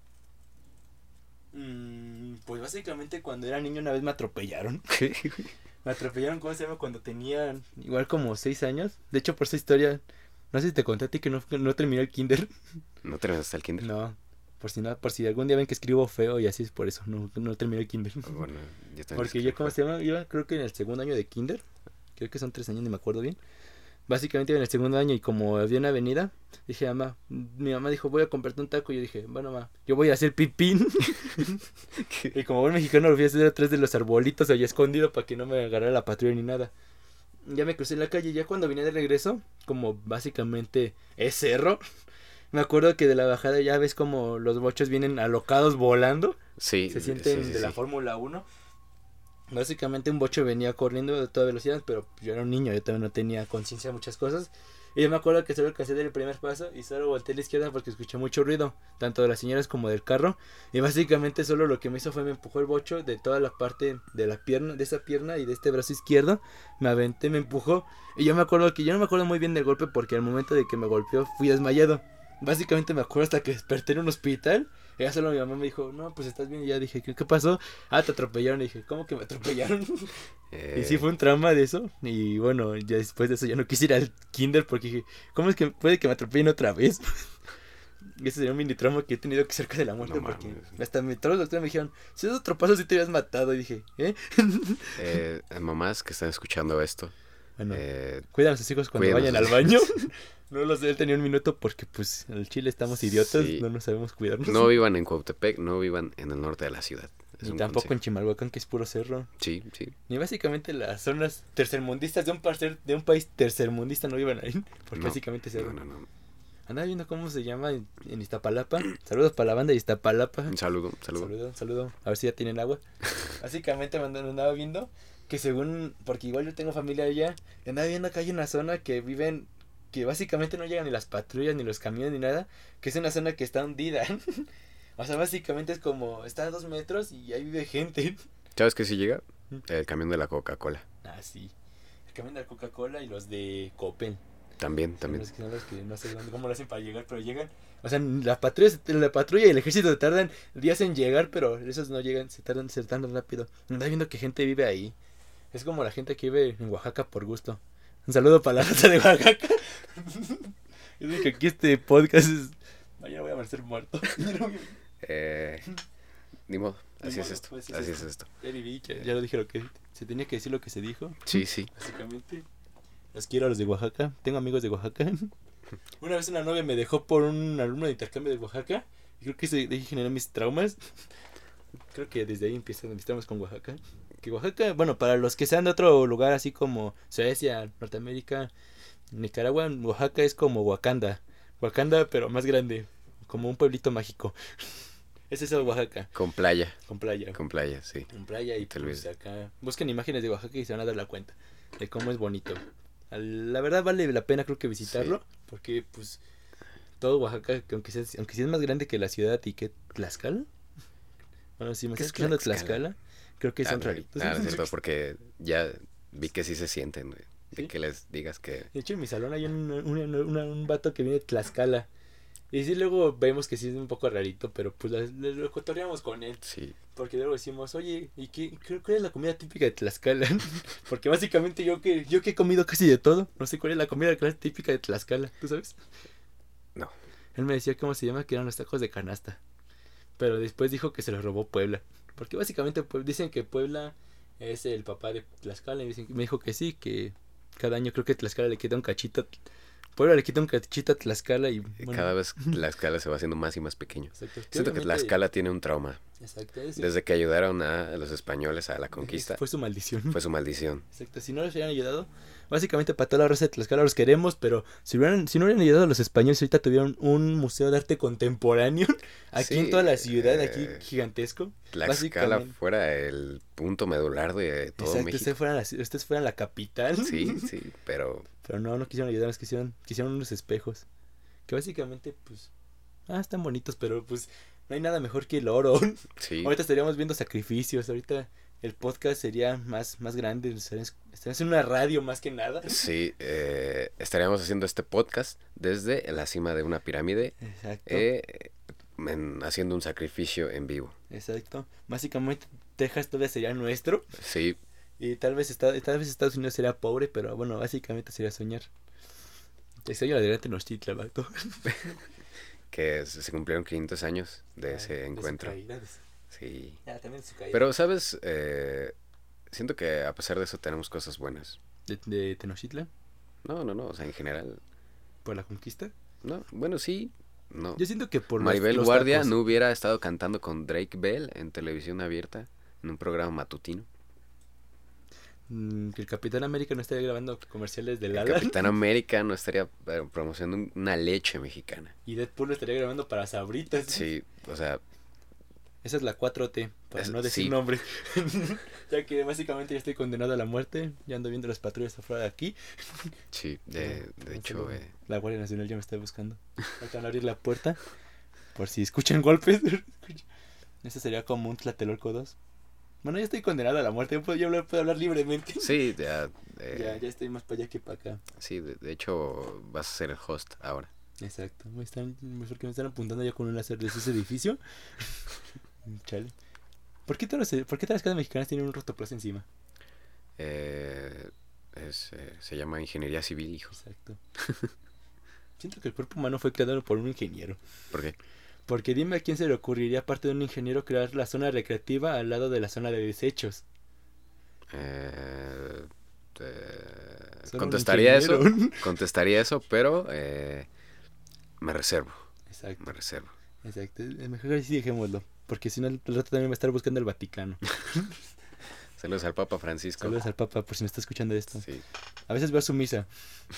Mm, pues básicamente cuando era niño una vez me atropellaron. Me atropellaron, ¿cómo se llama? Cuando tenía igual como 6 años. De hecho, por esa historia, no sé si te conté a ti que no, no terminé el kinder. ¿No terminaste el kinder? No, por si no, por si algún día ven que escribo feo y así es por eso, no, no terminé el kinder. Bueno, yo también Porque yo, ¿cómo se llama? Iba creo que en el segundo año de kinder. Creo que son tres años, ni me acuerdo bien. Básicamente iba en el segundo año y como había una avenida, dije, mamá, mi mamá dijo, voy a comprarte un taco. Y yo dije, bueno, mamá, yo voy a hacer pipín. y como buen mexicano lo fui a hacer atrás de los arbolitos allá escondido para que no me agarrara la patrulla ni nada. Ya me crucé en la calle, ya cuando vine de regreso, como básicamente es cerro, me acuerdo que de la bajada ya ves como los bochos vienen alocados volando Sí, se sienten sí, de la. Fórmula 1. Básicamente un bocho venía corriendo de toda velocidad, pero yo era un niño, yo todavía no tenía conciencia de muchas cosas. Y yo me acuerdo que solo alcancé a dar el primer paso y solo volteé a la izquierda porque escuché mucho ruido, tanto de las señoras como del carro. Y básicamente solo lo que me hizo fue me empujó el bocho de toda la parte de la pierna, de esa pierna y de este brazo izquierdo. Me aventé, me empujó. Y yo me acuerdo que yo no me acuerdo muy bien del golpe porque al momento de que me golpeó fui desmayado. Básicamente me acuerdo hasta que desperté en un hospital. Ya solo mi mamá me dijo, no, pues estás bien. Y ya dije, ¿qué, qué pasó? Ah, te atropellaron. Y dije, ¿cómo que me atropellaron? Eh, Y sí fue un trauma de eso. Y bueno, ya después de eso ya no quise ir al kinder porque dije, ¿cómo es que puede que me atropellen otra vez? Y ese sería un mini trauma que he tenido que cerca de la muerte No porque mames. hasta me, todos los doctores me dijeron, si es otro paso sí te habías matado. Y dije, ¿eh? eh, mamás que están escuchando esto, Bueno, eh, cuidan a sus hijos cuando vayan al baño. no lo sé, él tenía un minuto porque pues en el Chile estamos idiotas, Sí. no nos sabemos cuidarnos. no vivan en Cuautepec, no vivan en el norte de la ciudad. Es Ni un tampoco en. Chimalhuacán, que es puro cerro. Sí, sí. Ni básicamente las zonas tercermundistas de un, parcer- de un país tercermundista no vivan ahí. Porque No, básicamente cerro. No, no, no. Andaba viendo cómo se llama en, en Iztapalapa. Saludos para la banda de Iztapalapa. Un saludo, saludo. Saludo, saludo. A ver si ya tienen agua. Básicamente me andaba viendo que según, porque igual yo tengo familia allá, andaba viendo que hay una zona que viven, que básicamente no llegan ni las patrullas, ni los camiones, ni nada, que es una zona que está hundida. o sea, básicamente es como, está a dos metros y ahí vive gente. ¿Sabes qué sí llega? Mm. El camión de la Coca-Cola. Ah, sí. El camión de la Coca-Cola y los de Copen. También, también. los que, son los que no sé dónde- cómo lo hacen para llegar, pero llegan. O sea, la patrulla, la patrulla y el ejército tardan días en llegar, pero esos no llegan, se tardan, se tardan rápido. Anda viendo que gente vive ahí. Es como la gente que vive en Oaxaca por gusto. Un saludo para la raza de Oaxaca. Yo digo que aquí este podcast es... Mañana voy a amanecer muerto. Eh, ni modo, Ni así es modo, esto. pues, así es Así es esto. esto. Ya viví, ya, ya lo dije lo que... Se tenía que decir lo que se dijo. Sí, sí. Básicamente. Los quiero a los de Oaxaca. Tengo amigos de Oaxaca. Una vez una novia me dejó por un alumno de intercambio de Oaxaca. Y creo que ahí generó mis traumas. Creo que desde ahí empiezan mis traumas con Oaxaca. Que Oaxaca, bueno, para los que sean de otro lugar así como Suecia, Norteamérica, Nicaragua, Oaxaca es como Wakanda. Wakanda, pero más grande. Como un pueblito mágico. Ese es el Oaxaca, Con playa. con playa. Con playa, sí. En playa y Te pues olvides. acá. Busquen imágenes de Oaxaca y se van a dar la cuenta de cómo es bonito. La verdad vale la pena creo que visitarlo. Porque pues todo Oaxaca, que aunque sea, aunque sí es más grande que la ciudad y que Tlaxcala. Bueno, si me ¿Qué estás es escuchando Tlaxcala? Tlaxcala, creo que Ah, son raritos. ah, no es cierto, porque ya vi que sí se sienten, güey. De que les digas que... De hecho, en mi salón hay un, un, una- un vato que viene de Tlaxcala. Y sí, luego vemos que sí es un poco rarito, pero pues lo cotorreamos con él. Sí, Porque luego decimos, oye, ¿y qué, qué- cuál es la comida típica de Tlaxcala? Porque básicamente yo que, yo que he comido casi de todo, no sé cuál es la comida típica de Tlaxcala, ¿tú sabes? No. Él me decía cómo se llama, que eran los tacos de canasta. Pero después dijo que se los robó Puebla. Porque básicamente pues, dicen que Puebla es el papá de Tlaxcala. Y dicen, me dijo que sí, que cada año creo que Tlaxcala le quita un cachito. Puebla le quita un cachito a Tlaxcala y... bueno, cada vez la escala se va haciendo más y más pequeño. exacto. Siento que la Teóricamente- escala tiene un trauma. Exacto. es- Desde que ayudaron a los españoles a la conquista, Fue su maldición. fue su maldición. Exacto, si no les hubieran ayudado, básicamente para toda la raza de Tlaxcala los queremos, pero si, hubieran, si no hubieran ayudado a los españoles, ahorita tuvieron un museo de arte contemporáneo aquí Sí, en toda la ciudad, aquí eh, gigantesco. Tlaxcala fuera el punto medular de todo Exacto, México. ustedes fueran, la, ustedes fueran la capital. Sí, sí, pero Pero no, no quisieron ayudarnos, quisieron, quisieron unos espejos. Que básicamente, pues, ah, están bonitos, pero pues no hay nada mejor que el oro. sí. Ahorita estaríamos viendo sacrificios, ahorita el podcast sería más, más grande, estaríamos en una radio más que nada. Sí, eh, estaríamos haciendo este podcast desde la cima de una pirámide, Exacto. eh, en- haciendo un sacrificio en vivo. Exacto. Básicamente Texas todavía sería nuestro Sí, y tal vez Estados, tal vez Estados Unidos sería pobre, pero bueno, básicamente sería soñar. Extraño la de Tenochtitlan, que se cumplieron 500 años de ese su encuentro. de Sí. Ah, también de su caída. Pero, ¿sabes? Eh, siento que a pesar de eso tenemos cosas buenas. ¿De, de Tenochtitlan? No, no, no, o sea, en general. ¿Por la conquista? No, bueno, sí, no. Yo siento que por Maribel los Guardia tacos. no hubiera estado cantando con Drake Bell en televisión abierta, en un programa matutino. Mm, que el Capitán América no estaría grabando comerciales de El Lala Capitán América no estaría eh, promocionando un- una leche mexicana. y Deadpool lo estaría grabando para Sabritas. Sí, o sea, Esa es la 4T, para Es- no decir sí. nombre. ya que básicamente ya estoy condenado a la muerte. Ya ando viendo las patrullas afuera de aquí. sí, de, de hecho, eh, La Guardia Nacional ya me está buscando. A abrir la puerta. Por si escuchan golpes. Este sería como un Tlatelolco 2. Bueno, ya estoy condenado a la muerte. Yo puedo, yo puedo hablar libremente. sí, ya, eh, Ya, ya estoy más para allá que para acá. sí, de, de hecho vas a ser el host ahora. Exacto. Me están, mejor que me están apuntando ya con un láser desde ese edificio. Chale. ¿Por qué, todas las, ¿Por qué todas las casas mexicanas tienen un rotoplas encima? Eh, es, eh, se llama ingeniería civil, hijo. Exacto. Siento que el cuerpo humano fue creado por un ingeniero. ¿Por qué? Porque dime a quién se le ocurriría, aparte de un ingeniero, crear la zona recreativa al lado de la zona de desechos. Eh, eh, contestaría eso, contestaría eso, pero eh, me reservo, Exacto, me reservo. exacto. Mejor así dejémoslo. Porque si no, el rato también va a estar buscando el Vaticano. Saludos al Papa Francisco. Saludos al Papa por si me está escuchando esto. Sí, A veces veo su misa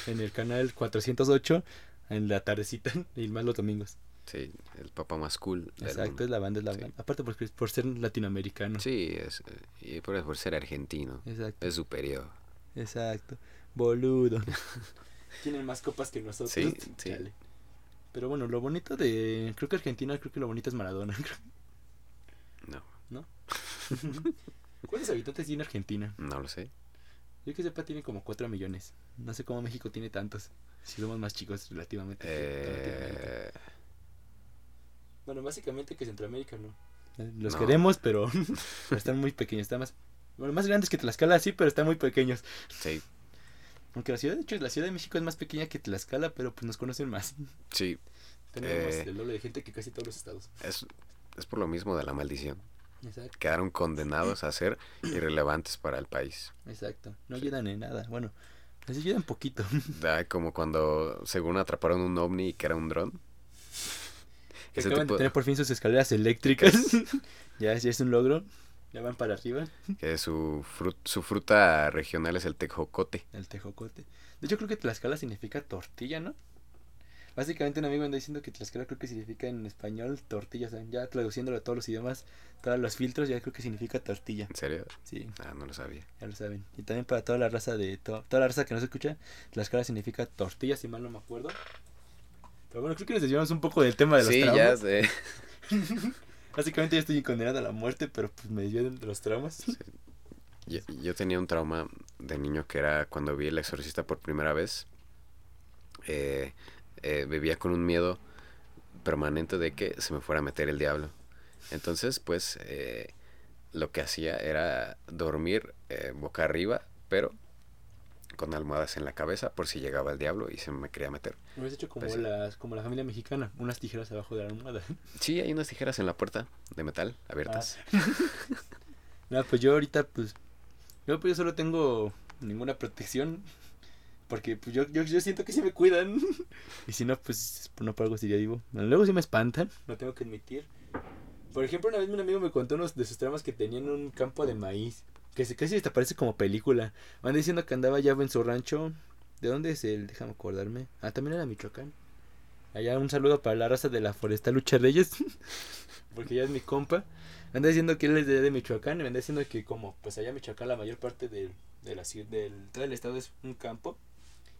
en el canal 408 en la tardecita y más los domingos. sí, el Papa más cool. Exacto, es la banda, es la Sí. banda. Aparte por, por ser latinoamericano. Sí, es, y por, por ser argentino, Exacto, es superior. exacto. Boludo. Tienen más copas que nosotros. Sí, sí. Pero bueno, lo bonito de... Creo que Argentina, creo que lo bonito es Maradona. No, ¿Cuántos habitantes tiene Argentina? no lo sé. Yo que sepa tiene como 4 millones. No sé cómo México tiene tantos. Si somos más chicos relativamente. Eh, Bueno, básicamente que Centroamérica no. Eh, Los No. queremos, pero pero están muy pequeños. Están más, bueno, más grandes que Tlaxcala, sí, pero están muy pequeños. sí, Aunque la ciudad, de hecho, la ciudad de México es más pequeña que Tlaxcala, pero pues nos conocen más. sí. Tenemos Eh. el doble de gente que casi todos los estados. Es, es por lo mismo de la maldición. Exacto. Quedaron condenados a ser irrelevantes para el país. Exacto. No ayudan en nada. Bueno, les ayudan poquito. Da como cuando, según atraparon un ovni y que era un dron. Que acaban tipo de tener por fin sus escaleras eléctricas. ya, ya es un logro. Ya van para arriba. que su, fru- su fruta regional es el tejocote. El tejocote. De hecho, creo que Tlaxcala significa tortilla, ¿no? Básicamente un amigo anda diciendo que Tlaxcala creo que significa en español tortilla. O sea, ya traduciéndolo a todos los idiomas, todos los filtros, ya creo que significa tortilla. ¿En serio? Sí, Ah, no lo sabía. ya lo saben. Y también para toda la raza de... to- toda la raza que no se escucha, Tlaxcala significa tortilla, si mal no me acuerdo. Pero bueno, creo que nos desviamos un poco del tema de los Sí, ya traumas. sé. Básicamente ya estoy condenado a la muerte, pero pues me desvié de los traumas. Yo, yo tenía un trauma de niño que era cuando vi El Exorcista por primera vez. eh, eh, vivía con un miedo permanente de que se me fuera a meter el diablo. Entonces, pues, eh, lo que hacía era dormir eh, boca arriba, pero con almohadas en la cabeza por si llegaba el diablo y se me quería meter. Me hubieras hecho como, Pues- las, como la familia mexicana, unas tijeras abajo de la almohada. Sí, hay unas tijeras en la puerta de metal abiertas. No, pues yo ahorita, pues. Yo, pues, yo solo tengo ninguna protección. Porque pues, yo, yo, yo siento que sí me cuidan. y si no, pues no por algo estaría vivo. Luego sí me espantan, lo tengo que admitir. Por ejemplo, una vez un amigo me contó unos de sus tramas que tenía en un campo de maíz. Que se casi hasta parece como película. Van diciendo que andaba ya en su rancho. ¿De dónde es él? Déjame acordarme. Ah, también era Michoacán. Allá un saludo para la raza de la Forestal Lucha Reyes. porque ya es mi compa. Anda diciendo que él es de, de Michoacán y me anda diciendo que como pues allá en Michoacán la mayor parte de, de la ciudad, del todo el estado es un campo.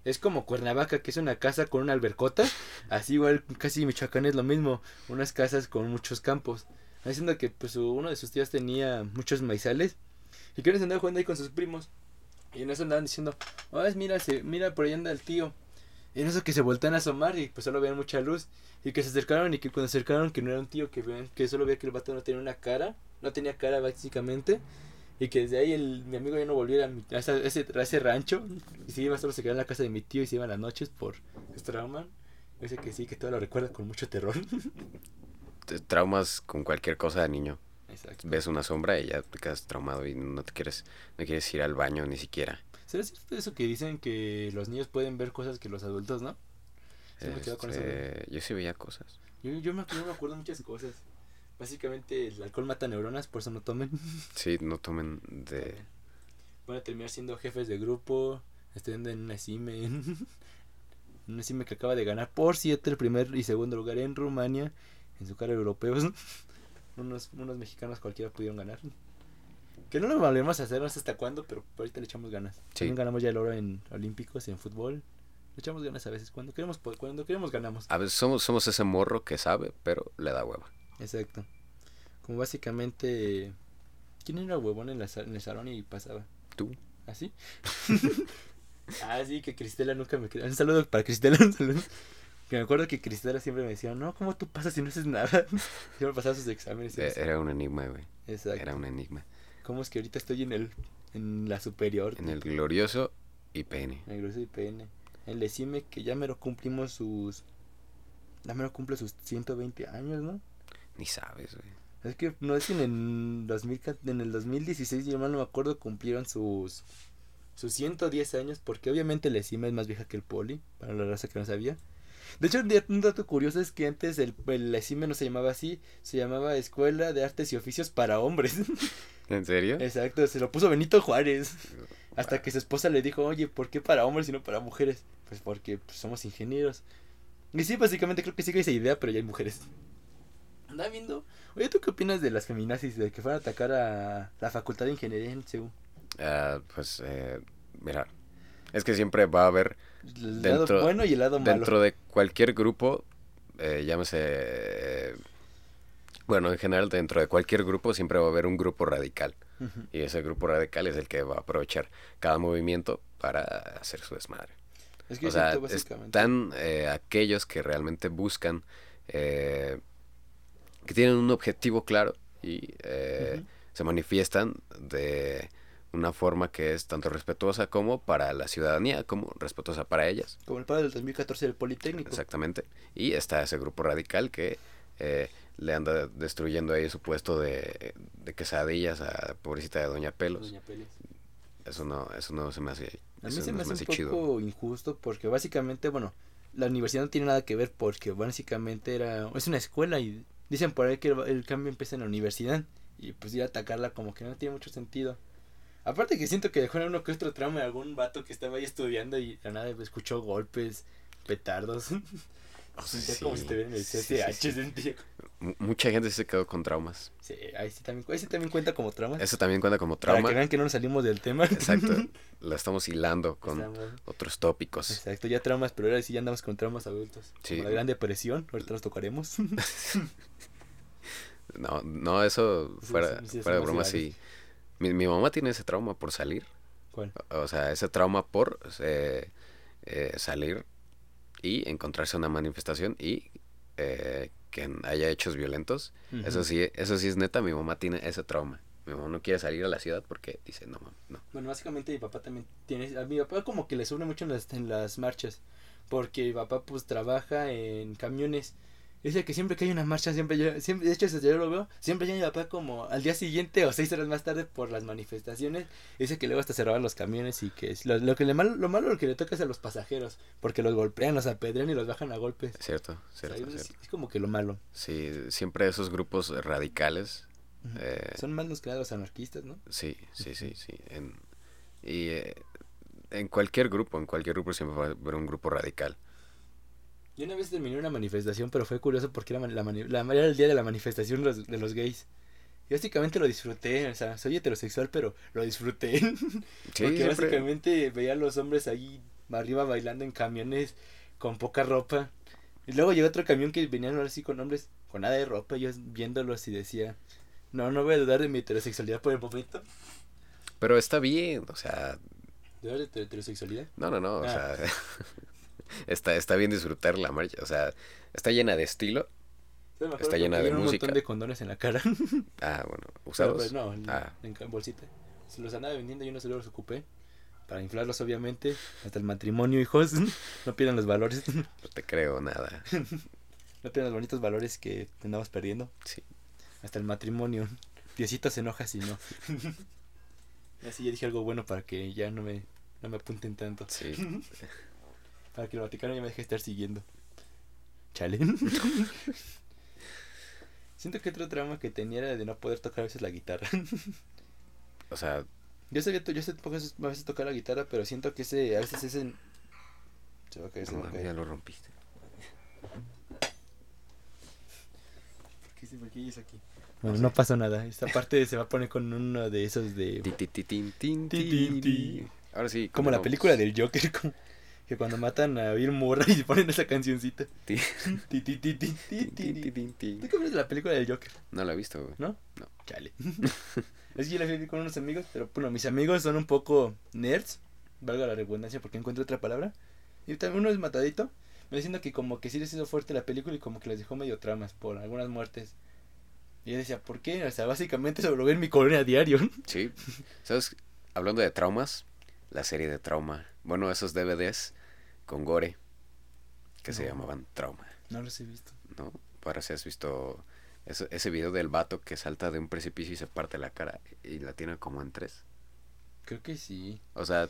Es como Cuernavaca, que es una casa con una albercota. Así igual casi Michoacán es lo mismo. Unas casas con muchos campos. Anda diciendo que pues uno de sus tíos tenía muchos maizales. Y que ellos andaban jugando ahí con sus primos. Y en eso andaban diciendo, oh, mira, se, mira, por ahí anda el tío. Y en eso que se voltean a asomar y pues solo veían mucha luz. Y que se acercaron y que cuando se acercaron que no era un tío, que, que solo veía que el vato no tenía una cara. No tenía cara básicamente. Y que desde ahí el, mi amigo ya no volviera a, mi- a ese, a ese rancho. Y se iba solo se quedaba en la casa de mi tío y se iba en las noches por su trauma. Dice que sí, que todo lo recuerda con mucho terror. Te Traumas con cualquier cosa de niño. Exacto. Ves una sombra y ya te quedas traumado y no te quieres, no quieres ir al baño ni siquiera. ¿Será cierto eso que dicen que los niños pueden ver cosas que los adultos no? Sí, me quedo con esa duda. Este, yo sí veía cosas. Yo, yo, me, yo me acuerdo muchas cosas. Básicamente el alcohol mata neuronas, por eso no tomen. Sí, no tomen de... Van a terminar siendo jefes de grupo, estudiando en una CIME. en una CIME que acaba de ganar por siete el primer y segundo lugar en Rumania. En su cara europeos. unos, unos mexicanos cualquiera pudieron ganar. Que no lo volvemos a hacer, no sé hasta cuándo, pero ahorita le echamos ganas. También ganamos ya el oro en olímpicos, en fútbol. Le echamos ganas a veces. Cuando queremos, cuando queremos ganamos. A veces somos, somos ese morro que sabe, pero le da hueva. Exacto. Como básicamente... ¿Quién era huevón en, la en el salón y pasaba? Tú. ¿Así? ah, sí, que Cristela nunca me. Un saludo para Cristela, un saludo. Que me acuerdo que Cristela siempre me decía, no, ¿cómo tú pasas si no haces nada? Siempre pasaba sus exámenes. eso. Era un enigma, güey. Exacto. Era un enigma. ¿Cómo es que ahorita estoy en el en la superior? En el glorioso IPN. En el grueso IPN. El decime que ya mero cumplimos sus... Ya mero cumple sus 120 años, ¿no? Ni sabes, güey. Es que no es que en el, 2000, en el 2016, yo no me acuerdo, cumplieron sus sus 110 años, porque obviamente la ESIMA es más vieja que el Poli, para la raza que no sabía. De hecho, un dato curioso es que antes el, el- no se llamaba así, se llamaba Escuela de Artes y Oficios para Hombres. ¿En serio? Exacto, se lo puso Benito Juárez. Hasta que su esposa le dijo, oye, ¿por qué para hombres y no para mujeres? Pues porque pues, somos ingenieros. Y sí, básicamente creo que sigue esa idea, pero ya hay mujeres. Anda viendo. Oye, ¿tú qué opinas de las feminazis? De que fueran a atacar a la Facultad de Ingeniería en CEU. Ah, pues, eh, mira. Es que siempre va a haber El Dentro- lado bueno y el lado malo. dentro de cualquier grupo, eh, llámese, eh, bueno, en general dentro de cualquier grupo siempre va a haber un grupo radical. Y ese grupo radical es el que va a aprovechar cada movimiento para hacer su desmadre. Es que O sea, siento básicamente. están eh, aquellos que realmente buscan, eh, que tienen un objetivo claro y eh, se manifiestan de una forma que es tanto respetuosa como para la ciudadanía, como respetuosa para ellas. Como el paro del 2014 del Politécnico. Exactamente. Y está ese grupo radical que eh, le anda destruyendo ahí su puesto de, de quesadillas a pobrecita de Doña Pelos. Doña. Eso no, eso no se me hace, A mí se no me hace un poco chido. injusto porque básicamente, bueno, la universidad no tiene nada que ver porque básicamente era es una escuela y dicen por ahí que el, el cambio empieza en la universidad y pues ir a atacarla como que no tiene mucho sentido. Aparte que siento que dejó en uno que otro trauma de algún vato que estaba ahí estudiando y la nada escuchó golpes, petardos. Sentía como si Sí, te vieran el sí, CSH, sí, sí. sentía. Mu- Mucha gente se quedó con traumas. Sí, ahí sí también, ahí sí también cuenta como trauma. Eso también cuenta como Para trauma. que vean que no nos salimos del tema. Exacto. Lo estamos hilando con Estamos- otros tópicos. Exacto, ya traumas, pero ahora sí ya andamos con traumas adultos. Sí. Como la gran depresión, ahorita nos tocaremos. No, no, eso fuera, sí, sí, fuera de broma, sí. Mi, mi mamá tiene ese trauma por salir. ¿Cuál? O sea, ese trauma por eh, eh, salir y encontrarse una manifestación y eh, que haya hechos violentos. Eso sí, eso sí es neta, mi mamá tiene ese trauma. Mi mamá no quiere salir a la ciudad porque dice, no, mam, no. Bueno, básicamente mi papá también tiene... A mi papá como que le sufre mucho en las, en las marchas. Porque mi papá pues trabaja en camiones. Dice que siempre que hay una marcha, siempre yo, siempre, de hecho eso yo lo veo, siempre llega mi papá como al día siguiente o seis horas más tarde por las manifestaciones. Dice que luego hasta se roban los camiones y que es- lo, lo que le malo, lo malo lo que le toca es a los pasajeros, porque los golpean, los apedrean y los bajan a golpes. Cierto, O sea, cierto, es, cierto. es como que lo malo. Sí, siempre esos grupos radicales. Eh, Son más los que los anarquistas, ¿no? Sí, sí, sí, sí. En, y eh, en cualquier grupo, en cualquier grupo siempre va a haber un grupo radical. Yo una vez terminé una manifestación, pero fue curioso porque era, la, mani- la- era el día de la manifestación los- de los gays. Y básicamente lo disfruté, o sea, soy heterosexual, pero lo disfruté. Sí, porque siempre- básicamente veía a los hombres ahí arriba bailando en camiones con poca ropa. Y luego llegó otro camión que venían ahora sí con hombres con nada de ropa, y yo viéndolos y decía, no, no voy a dudar de mi heterosexualidad por el momento. Pero está bien, o sea, ¿Dudar de tu heterosexualidad? no, no, no, o Ah. sea, está, está bien disfrutar la marcha, o sea, está llena de estilo. Sí, Está llena de un música. montón de condones en la cara. Ah, bueno, Pero, usados. pues, no, en, Ah. en bolsita. Se los andaba vendiendo y yo no se los ocupé. Para inflarlos, obviamente. Hasta el matrimonio, hijos. no pierdan los valores. No te creo nada. no pierdan los bonitos valores que andamos perdiendo. Sí. Hasta el matrimonio. Diosito se enoja si no. Así ya dije algo bueno para que ya no me, no me apunten tanto. Sí. Para que el Vaticano ya me deje estar siguiendo. Chale. Siento que otro trauma que tenía era de no poder tocar a veces la guitarra. O sea, Yo sabía, yo sé pocas a veces tocar la guitarra, pero siento que ese, a veces ese... Se va a caer, se no va a mames, ya lo rompiste. ¿Qué se- por qué hizo aquí? Bueno, no pasa nada. Esta parte se va a poner con uno de esos de... Ahora sí. Como la película del Joker, como que cuando matan a Bill Murray y ponen esa cancioncita. Ti, Ti, ti, ti, ti, ti, tin, ti, tin, ti. tin, tin. ¿Tú qué opinas de la película del Joker? No la he visto, güey. ¿No? No. Chale. es que yo la vi con unos amigos, pero bueno, mis amigos son un poco nerds, valga la redundancia porque encuentro otra palabra. Y también uno es matadito, me diciendo que como que sí les hizo fuerte la película y como que les dejó medio tramas por algunas muertes. Y yo decía, ¿por qué? O sea, básicamente se lo veo en mi colonia a diario. Sí. ¿Sabes? Hablando de traumas, la serie de trauma. Bueno, esos DVDs con gore que se llamaban Trauma, no los he visto. ¿no? Para si has visto ese, ese video del vato que salta de un precipicio y se parte la cara y la tiene como en tres. Creo que sí. O sea,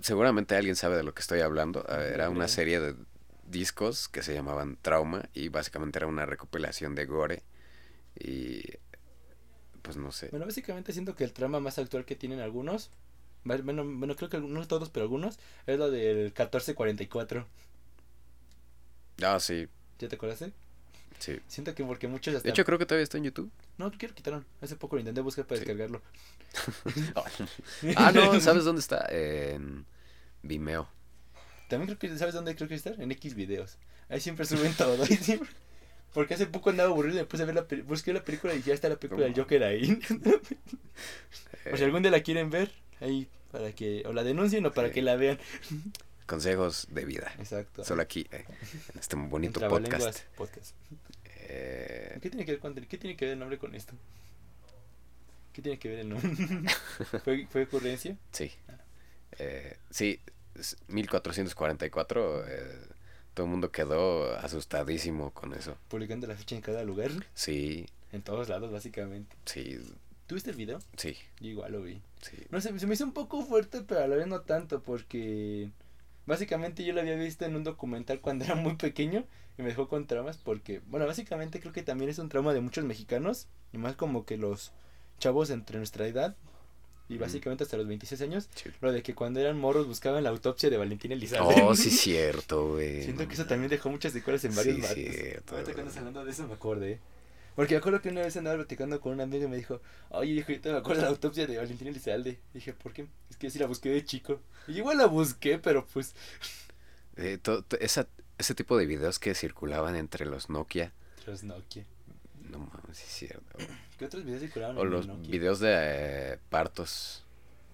seguramente alguien sabe de lo que estoy hablando. Eh, Era una serie de discos que se llamaban Trauma y básicamente era una recopilación de gore y pues no sé. Bueno, básicamente siento que el trama más actual que tienen algunos, bueno, bueno creo que no todos, pero algunos, es lo del 1444. Ah, sí, ¿Ya te acordaste? sí. Siento que porque muchos hasta... De hecho creo que todavía está en YouTube. No, creo que lo quitaron. Hace poco lo intenté buscar para Sí. descargarlo. Ah, no, ¿sabes dónde está? En Vimeo. También creo que, ¿sabes dónde creo que está? En X videos. Ahí siempre suben todo. Ahí siempre... Porque hace poco andaba aburrido y me puse a ver la película. Busqué la película y ya está la película del Joker ahí. o si algún día la quieren ver, ahí para que o la denuncien o para que la vean. Consejos de vida. Exacto. Solo aquí, eh, en este bonito En podcast. Podcast. Eh, ¿Qué tiene que ver con qué tiene que ver el nombre con esto? ¿Qué tiene que ver el nombre? ¿Fue, ¿Fue ocurrencia? sí. Eh, sí, es 1444. eh, todo el mundo quedó asustadísimo con eso. Publicando la fecha en cada lugar. Sí, En todos lados, básicamente. sí, ¿Tuviste el video? sí, Yo igual lo vi. sí. No sé, se me hizo un poco fuerte, pero a la vez no tanto, porque básicamente yo lo había visto en un documental cuando era muy pequeño y me dejó con traumas, porque, bueno, básicamente creo que también es un trauma de muchos mexicanos, y más como que los chavos entre nuestra edad, y Mm. básicamente hasta los 26 años, Sí. lo de que cuando eran morros buscaban la autopsia de Valentín Elizalde. Oh, sí, cierto, güey. Siento que eso también dejó muchas secuelas en varios Sí, vatos. cierto, Ahorita andas hablando de eso me acordé. Porque me acuerdo que una vez andaba platicando con un amigo y me dijo, oye, yo te me acuerdo de la autopsia de Valentín Elizalde. Dije, ¿por qué? Es que sí la busqué de chico. Y igual la busqué, pero pues... Eh, to- esa- ese tipo de videos que circulaban entre los Nokia. Tras Nokia. No mames, es cierto. ¿Qué otros videos circularon O los Nokia? videos de eh, partos.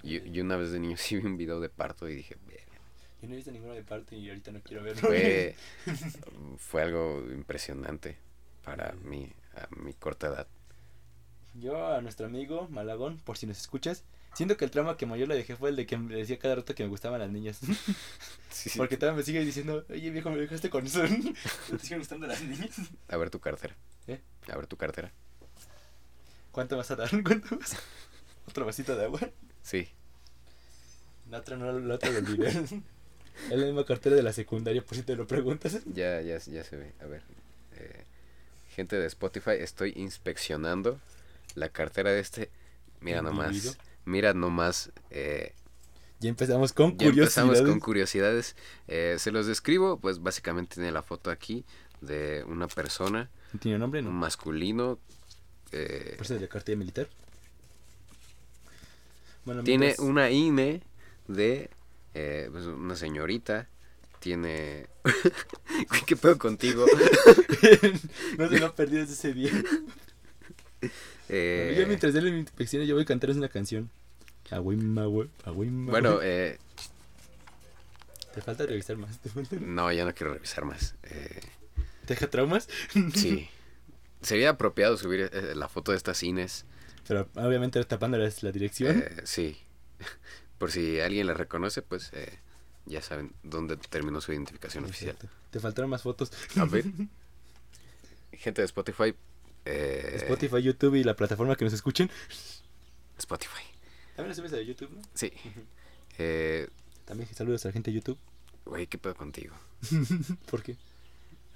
Yo, yo una vez de niño sí vi un video de parto y dije. Yo no he visto ninguno de parte y ahorita no quiero verlo. fue, fue algo impresionante para mí, a mi corta edad. Yo a nuestro amigo Malagón, por si nos escuchas, siento que el trauma que mayor le dejé fue el de que me decía cada rato que me gustaban las niñas. Sí, sí. Porque todavía me sigue diciendo, oye viejo, me dejaste con eso. ¿Te siguen gustando las niñas? A ver tu cartera. ¿Eh? A ver tu cartera. ¿Cuánto vas a dar? ¿Cuánto vas a... ¿Otro vasito de agua? Sí. La otra no, la otra lo olvidé. Es la misma cartera de la secundaria, por si te lo preguntas. Ya, ya, ya se ve. A ver. Gente de Spotify, estoy inspeccionando la cartera de este. Mira nomás. Mira nomás. eh, Ya empezamos con ya empezamos curiosidades. con curiosidades. Eh, se los describo, pues básicamente tiene la foto aquí de una persona, ¿Tiene nombre? un No. masculino. eh, ¿Por eso de la cartilla militar? Bueno, tiene mientras- una INE de eh, pues, una señorita. Tiene. ¿Qué pedo contigo? no se lo ha perdido desde ese día. Eh, yo mientras él me inspecciona, yo voy a cantarles una canción. Bueno, eh, Te falta revisar más. ¿Te, falta... no, ya no quiero revisar más. Eh, ¿Te deja traumas? sí. Sería apropiado subir eh, la foto de estas cines. Pero obviamente tapándoles la dirección. Eh, sí. Por si alguien la reconoce, pues eh, ya saben dónde terminó su identificación oficial. Te faltaron más fotos. A ver. Gente de Spotify. eh, Spotify, YouTube y la plataforma que nos escuchen. Spotify. También subes a YouTube, ¿no? Sí. Eh, También saludos a la gente de YouTube. Güey, ¿qué pedo contigo? ¿Por qué?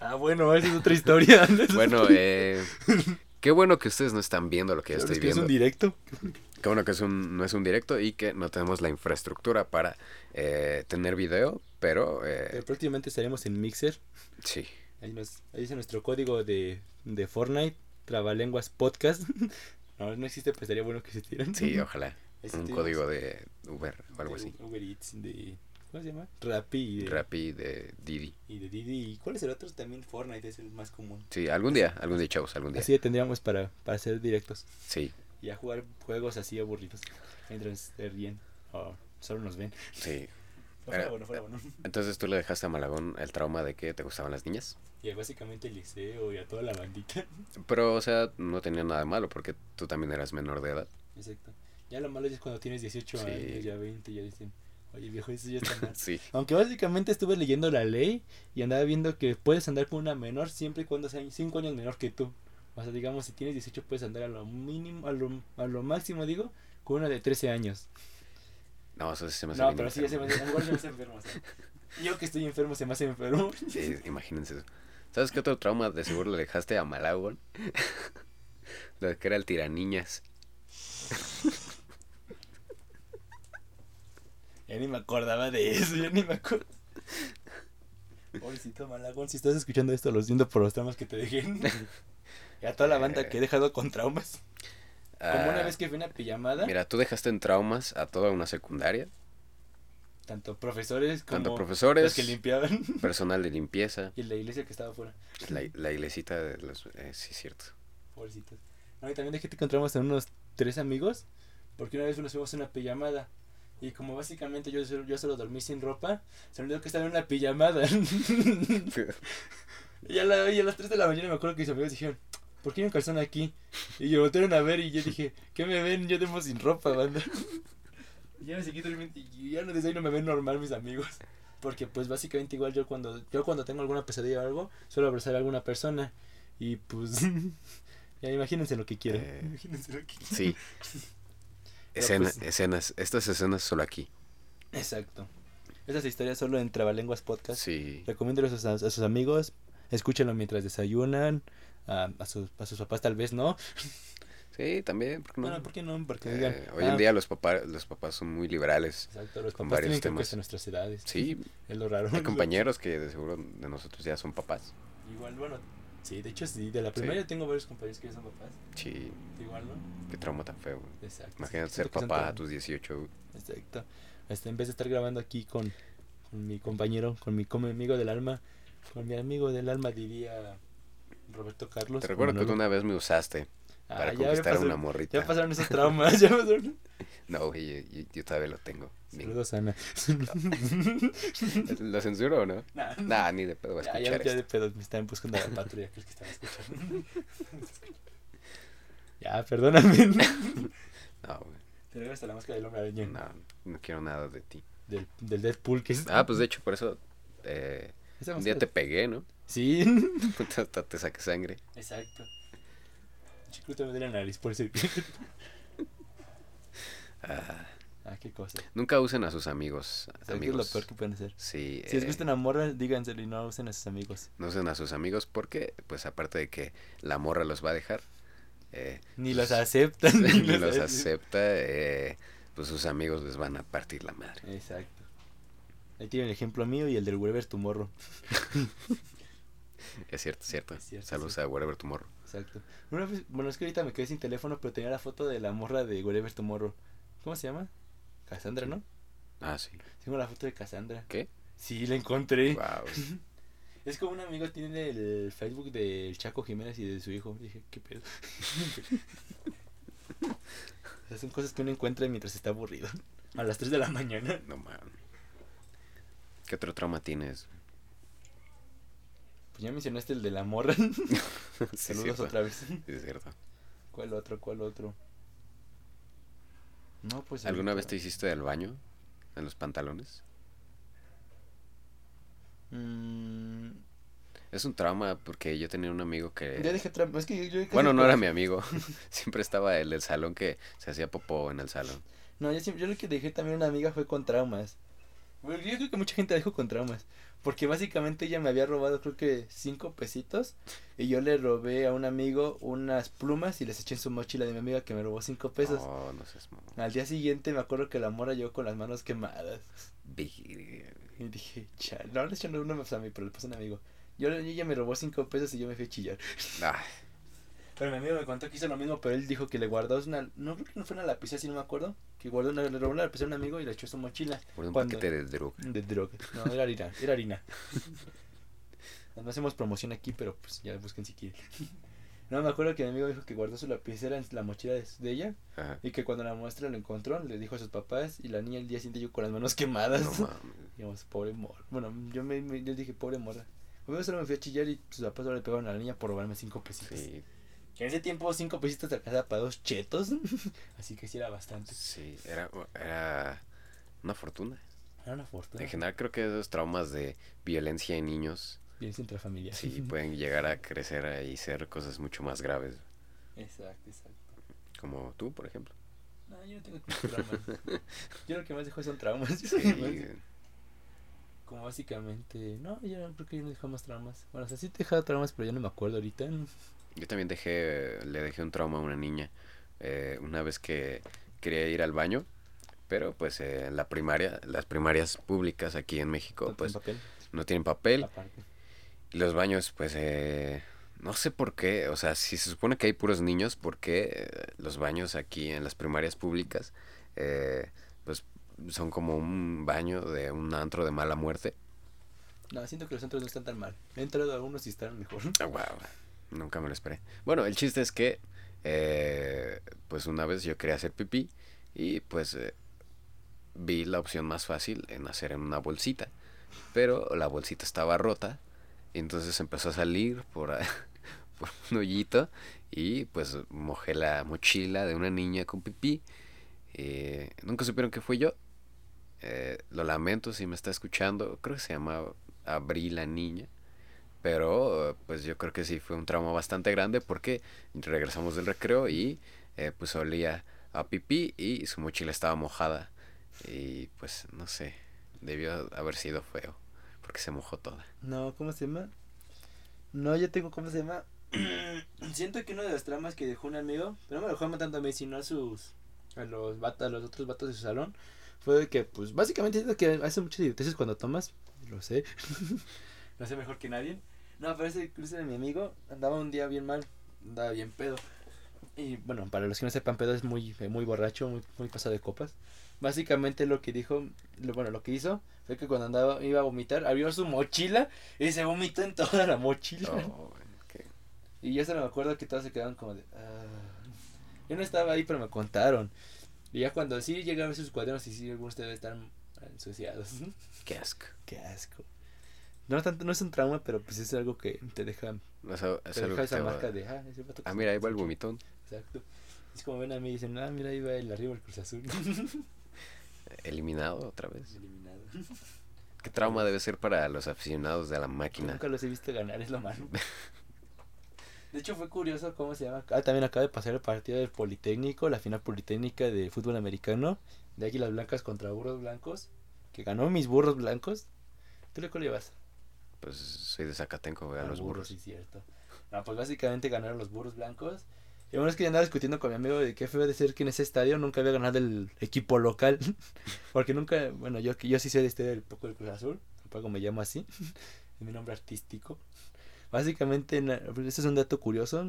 Ah, bueno, esa es otra historia. Bueno, eh, qué bueno que ustedes no están viendo lo que yo estoy es que es viendo. un directo. Qué bueno que es un, no es un directo y que no tenemos la infraestructura para eh, tener video, pero eh, Pero próximamente estaremos en Mixer. sí. Ahí, nos, ahí dice nuestro código de, de Fortnite, Trabalenguas Podcast. No, no existe, pues estaría bueno que existieran. Sí, ojalá. Un código de Uber o algo de así. Uber Eats, de... ¿Cómo se llama? Rappi y de, Rappi de Didi. y de Didi. ¿Y cuál es el otro? También Fortnite es el más común. Sí, algún día, algún día, chavos, algún día. Así tendríamos para, para hacer directos Sí, y a jugar juegos así aburridos. Mientras se ríen o solo nos ven. sí. No fuera bueno, fuera bueno. Entonces tú le dejaste a Malagón el trauma de que te gustaban las niñas. Y básicamente el liceo y a toda la bandita. Pero, o sea, no tenía nada de malo porque tú también eras menor de edad. Exacto. Ya lo malo es cuando tienes 18 Sí. años, ya 20, ya dicen, oye viejo, eso ya está mal. Sí. Aunque básicamente estuve leyendo la ley y andaba viendo que puedes andar con una menor siempre y cuando sea 5 años menor que tú. O sea, digamos, si tienes 18 puedes andar a lo mínimo, a lo, a lo máximo, digo, con una de 13 años. No, eso sí se me hace No, pero sí, ya se me hace, igual se me hace enfermo. o sea. Yo que estoy enfermo se me hace enfermo. Sí, imagínense eso. ¿Sabes qué otro trauma de seguro le dejaste a Malagón? Lo de que era el tiraniñas. Ya ni me acordaba de eso, ya ni me acuerdo. Pobrecito Malagón, si estás escuchando esto, lo siento por los traumas que te dejé. Y a toda la banda que he dejado con traumas. Como una Ah, vez que fui una pijamada. Mira, tú dejaste en traumas a toda una secundaria. tanto profesores como Tanto profesores, los que limpiaban personal de limpieza, y la iglesia que estaba afuera. la, la iglesita de los... Eh, sí, cierto. Pobrecitos. No, y también dejé que encontramos a unos tres amigos, porque una vez nos fuimos a una pijamada. Y como básicamente yo, yo solo dormí sin ropa, se me olvidó que estaba en una pijamada. y, a la- y a las 3 de la mañana me acuerdo que mis amigos dijeron, ¿por qué hay un calzón aquí? Y yo voltearon a ver y yo dije, ¿qué me ven? Yo demo sin ropa, banda. y ya me seguí durmiendo y ya no, desde ahí no me ven normal mis amigos. Porque pues básicamente igual yo cuando yo cuando tengo alguna pesadilla o algo, suelo abrazar a alguna persona. Y pues ya imagínense lo que quieran. Eh, Imagínense lo que quieran. Sí. Escena, pues- escenas, estas escenas solo aquí. Exacto. Esas historias solo en Trabalenguas Podcast. Sí. Recomiéndalos a sus amigos. Escúchenlo mientras desayunan. A, a sus, a sus papás tal vez no. Sí, también. ¿por qué no? Bueno, ¿por qué no? Porque Eh, digan. hoy "Ah, en día los papás, los papás son muy liberales. Exacto, los papás varios tienen que temas. hasta nuestras edades. Sí, Es lo raro. hay compañeros que de seguro de nosotros ya son papás. Igual, bueno. Sí, de hecho sí. De la primaria tengo varios compañeros que ya son papás. Sí, Igual, ¿no? qué trauma tan feo. Exacto. Imagínate sí, ser que papá a tus 18. Exacto. Este, en vez de estar grabando aquí con, con mi compañero, con mi, con mi amigo del alma, con mi amigo del alma diría Roberto Carlos. Te recuerdo que tú una vez me usaste Ah, para ya, ya conquistar a pasó- una morrita. Ya pasaron esos traumas. ya pasaron. No, güey, yo, yo- todavía lo tengo. Saludos, Ana. ¿Lo censuro o no? Nah, Nah, ni de pedo va a ya, escuchar ya, ya de esto. pedo me están buscando a la patrulla, que es que están escuchando. ya, perdóname. No, güey, Te a la máscara del hombre araña. no, no quiero nada de ti. Del, del Deadpool, que es. Ah, pues de hecho, por eso eh, un día te pegué, ¿no? Sí. Hasta te saqué sangre. Exacto. Me de la nariz por ese. Ah, ah, qué cosa. nunca usen a sus amigos, ¿Sabes qué es amigos. lo peor que pueden hacer? Sí, Si les eh, gusta una morra, díganselo y no usen a sus amigos. no usen a sus amigos porque, pues aparte de que la morra los va a dejar, eh, Ni pues, los aceptan. ni los acepta, eh, pues sus amigos les van a partir la madre. Exacto. Ahí tienen el ejemplo mío y el del Wherever Tomorrow. Es cierto, es cierto. Es cierto, Saludos sí. a Wherever Tomorrow. Exacto. Una vez- bueno, es que ahorita me quedé sin teléfono, pero tenía la foto de la morra de Wherever Tomorrow. ¿Cómo se llama? Cassandra, ¿no? Ah, sí. Tengo la foto de Cassandra. ¿Qué? Sí, la encontré. Wow. Es como un amigo tiene el Facebook del Chaco Jiménez y de su hijo. Dije, ¿qué pedo? O sea, son cosas que uno encuentra mientras está aburrido. A las 3 de la mañana. No man. ¿Qué otro trauma tienes? Pues ya mencionaste el de la morra. Sí, Saludos otra vez. Sí, es cierto. ¿Cuál otro? ¿Cuál otro? No, pues. ¿Alguna ahorita- vez te hiciste del baño? ¿En los pantalones? Mm, Es un trauma porque yo tenía un amigo ya que... dejé trampa. Es que yo, Bueno, no por- era mi amigo. Siempre estaba el del salón que se hacía popó en el salón. No, yo, siempre, yo lo que dejé también una amiga fue con traumas. Bueno, yo creo que mucha gente la dejó con traumas. Porque básicamente ella me había robado creo que cinco pesitos. Y yo le robé a un amigo unas plumas y les eché en su mochila de mi amiga que me robó cinco pesos. No, no seas mamón. Al día siguiente me acuerdo que la mora llegó con las manos quemadas. Y dije, chal, no, le eché uno a mí, pero le pasó a un amigo. Yo, ella me robó cinco pesos y yo me fui a chillar. Ay, Pero mi amigo me contó que hizo lo mismo, pero él dijo que le guardó una, no creo que no fue una lapicera, si no me acuerdo, que guardó una, le robó una a un amigo y la echó su mochila. por un Cuando- paquete de droga. De droga. No, era harina, era harina. No hacemos promoción aquí, pero pues ya busquen si quieren. No, me acuerdo que mi amigo dijo que guardó su lapicera en la mochila de, de ella Ajá. y que cuando la muestra lo encontró, le dijo a sus papás y la niña el día siguiente yo con las manos quemadas. No mames. Digamos, pobre morra. Bueno, yo me, me- yo dije, pobre morra. Luego solo me fui a chillar y sus papás solo le pegaron a la niña por robarme cinco pesitos. Sí, Que en ese tiempo cinco pesitos te alcanzaba para dos chetos. Así que sí era bastante. sí, era, era una fortuna. Era una fortuna. En general creo que esos traumas de violencia en niños Violencia intrafamiliar. sí pueden llegar a crecer y ser cosas mucho más graves. Exacto, exacto. Como tú, por ejemplo. No, yo no tengo traumas. Yo lo que más dejo son traumas. Sí, más- Como básicamente. No, yo creo que yo no dejo más traumas. Bueno, o sea, sí te he dejado traumas, pero yo no me acuerdo ahorita. Yo también dejé, le dejé un trauma a una niña eh, una vez que quería ir al baño, pero pues eh, la primaria, las primarias públicas aquí en México, pues papel. no tienen papel Aparte. y los baños, pues eh, no sé por qué, o sea, si se supone que hay puros niños, ¿por qué eh, los baños aquí en las primarias públicas, eh, pues son como un baño de un antro de mala muerte. No, siento que los antros no están tan mal. He entrado a unos y están mejor. Ah, wow, nunca me lo esperé. Bueno, el chiste es que, eh, pues una vez yo quería hacer pipí y pues eh, vi la opción más fácil en hacer en una bolsita. Pero la bolsita estaba rota y entonces empezó a salir por, un hoyito y pues mojé la mochila de una niña con pipí. Eh, nunca supieron que fui yo. Eh, lo lamento si me está escuchando. Creo que se llama Abril la niña. Pero pues yo creo que sí fue un trauma bastante grande porque regresamos del recreo y eh, pues olía a pipí y su mochila estaba mojada. Y pues no sé, debió haber sido feo porque se mojó toda. No, ¿cómo se llama? No, yo tengo, ¿cómo se llama? Siento que uno de los tramas que dejó un amigo, pero no me dejó tanto a mí, sino a sus, a los vatos, los otros vatos de su salón, fue de que, pues, básicamente siento que hace muchas idioteces cuando tomas, lo sé, lo sé mejor que nadie. No, pero ese cruce de mi amigo andaba un día bien mal, andaba bien pedo. Y bueno, para los que no sepan, pedo es muy, muy borracho, muy, muy pasado de copas. Básicamente lo que dijo, lo, bueno, lo que hizo fue que cuando andaba, iba a vomitar, abrió su mochila y se vomitó en toda la mochila. Oh, qué- Y yo solo me acuerdo que todos se quedaron como de... "Ah". Yo no estaba ahí, pero me contaron. Y ya cuando sí llegué a ver sus cuadernos y sí, algunos deben estar ensuciados. qué asco. Qué asco. No, tanto, no es un trauma, pero pues es algo que te deja, es te algo deja que esa te va- marca de... Ah, ese vato que Ah, mira, ahí va el vomitó". vomitón. Exacto. Es como ven a mí y dicen, ah, mira, ahí va el arriba el Cruz Azul. Eliminado otra vez. Eliminado. Qué trauma debe ser para los aficionados de la máquina. Nunca los he visto ganar, es lo malo. De hecho, fue curioso cómo se llama. Ah, también acaba de pasar el partido del Politécnico, la final Politécnica de fútbol americano, de Águilas Blancas contra Burros Blancos, que ganó mis Burros Blancos. ¿Tú le cuál llevas? Pues soy de Zacatenco, güey, a Ah, los burros. Sí, cierto. No, pues básicamente ganaron los Burros Blancos. Y bueno, es que yo andaba discutiendo con mi amigo de qué fue de ser que en ese estadio nunca había ganado el equipo local. Porque nunca, bueno, yo, yo sí sé de este del poco del Cruz Azul, tampoco me llamo así, es mi nombre artístico. Básicamente, pues, este es un dato curioso.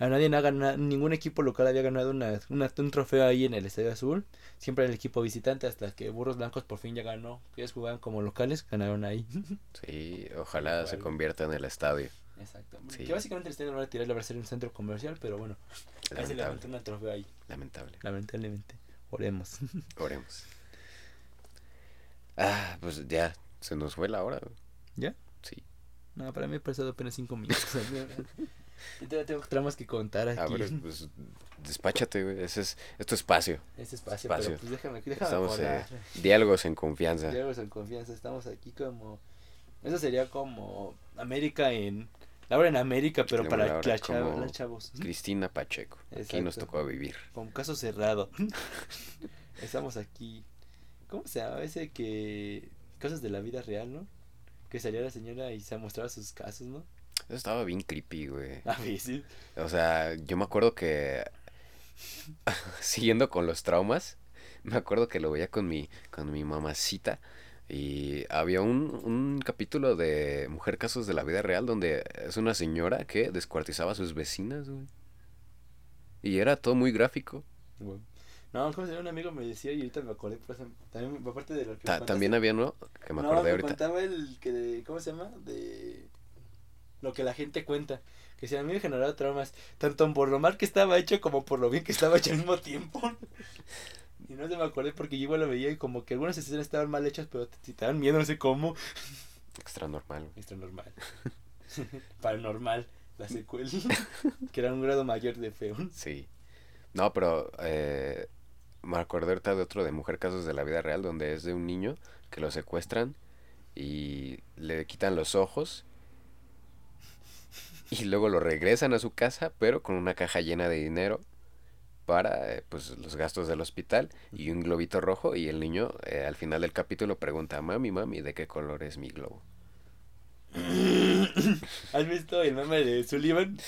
A nadie ha ganado, ningún equipo local había ganado una, una- un trofeo ahí en el Estadio Azul. Siempre el equipo visitante, hasta que Burros Blancos por fin ya ganó. Ellos jugaban como locales, ganaron ahí. Sí, ojalá se convierta en el estadio. Exacto. Sí. Que básicamente el estadio no va a tirar, va a ser un centro comercial, pero bueno, levantó Lamentable. un trofeo ahí, Lamentable. lamentablemente. Oremos. Oremos. Ah, pues ya, se nos fue la hora. ¿Ya? Sí. No, para mí ha pasado apenas cinco minutos. Yo todavía tengo tramas que contar aquí. A ver, pues despáchate, güey. Ese es, es tu espacio. Ese espacio, espacio. pero pues déjame, déjame Estamos eh, diálogos en confianza. Diálogos en confianza, estamos aquí como... Eso sería como América en... Laura en América, pero para Laura, como las chavos. Cristina Pacheco. Aquí nos Exacto. tocó vivir. Con caso cerrado. Estamos aquí. ¿Cómo se llama ese que... Cosas de la vida real, ¿no? Que salía la señora y se mostraba sus casos, ¿no? Eso estaba bien creepy, güey. A mí sí. O sea, yo me acuerdo que siguiendo con los traumas, me acuerdo que lo veía con mi con mi mamacita y había un, un capítulo de Mujer Casos de la Vida Real donde es una señora que descuartizaba a sus vecinas, güey. Y era todo muy gráfico. Bueno. No, como si un amigo me decía y ahorita me acordé, por ejemplo, también aparte de lo que Ta- también había uno que me no, acordé me ahorita. contaba el que de, ¿cómo se llama? De lo que la gente cuenta. Que si a mí me generaba traumas, tanto por lo mal que estaba hecho como por lo bien que estaba hecho al mismo tiempo. Y no se me acordé porque yo igual lo veía y como que algunas escenas estaban mal hechas, pero te, si te dan miedo, no sé cómo. Extra normal. güey. Extra normal. Paranormal, la secuela. que era un grado mayor de feo. Sí. No, pero eh, me acordé ahorita de otro de Mujer Casos de la Vida Real, donde es de un niño que lo secuestran y le quitan los ojos y luego lo regresan a su casa, pero con una caja llena de dinero para eh, pues los gastos del hospital y un globito rojo y el niño eh, al final del capítulo pregunta, mami, mami, ¿de qué color es mi globo? ¿Has visto el meme de Sullivan?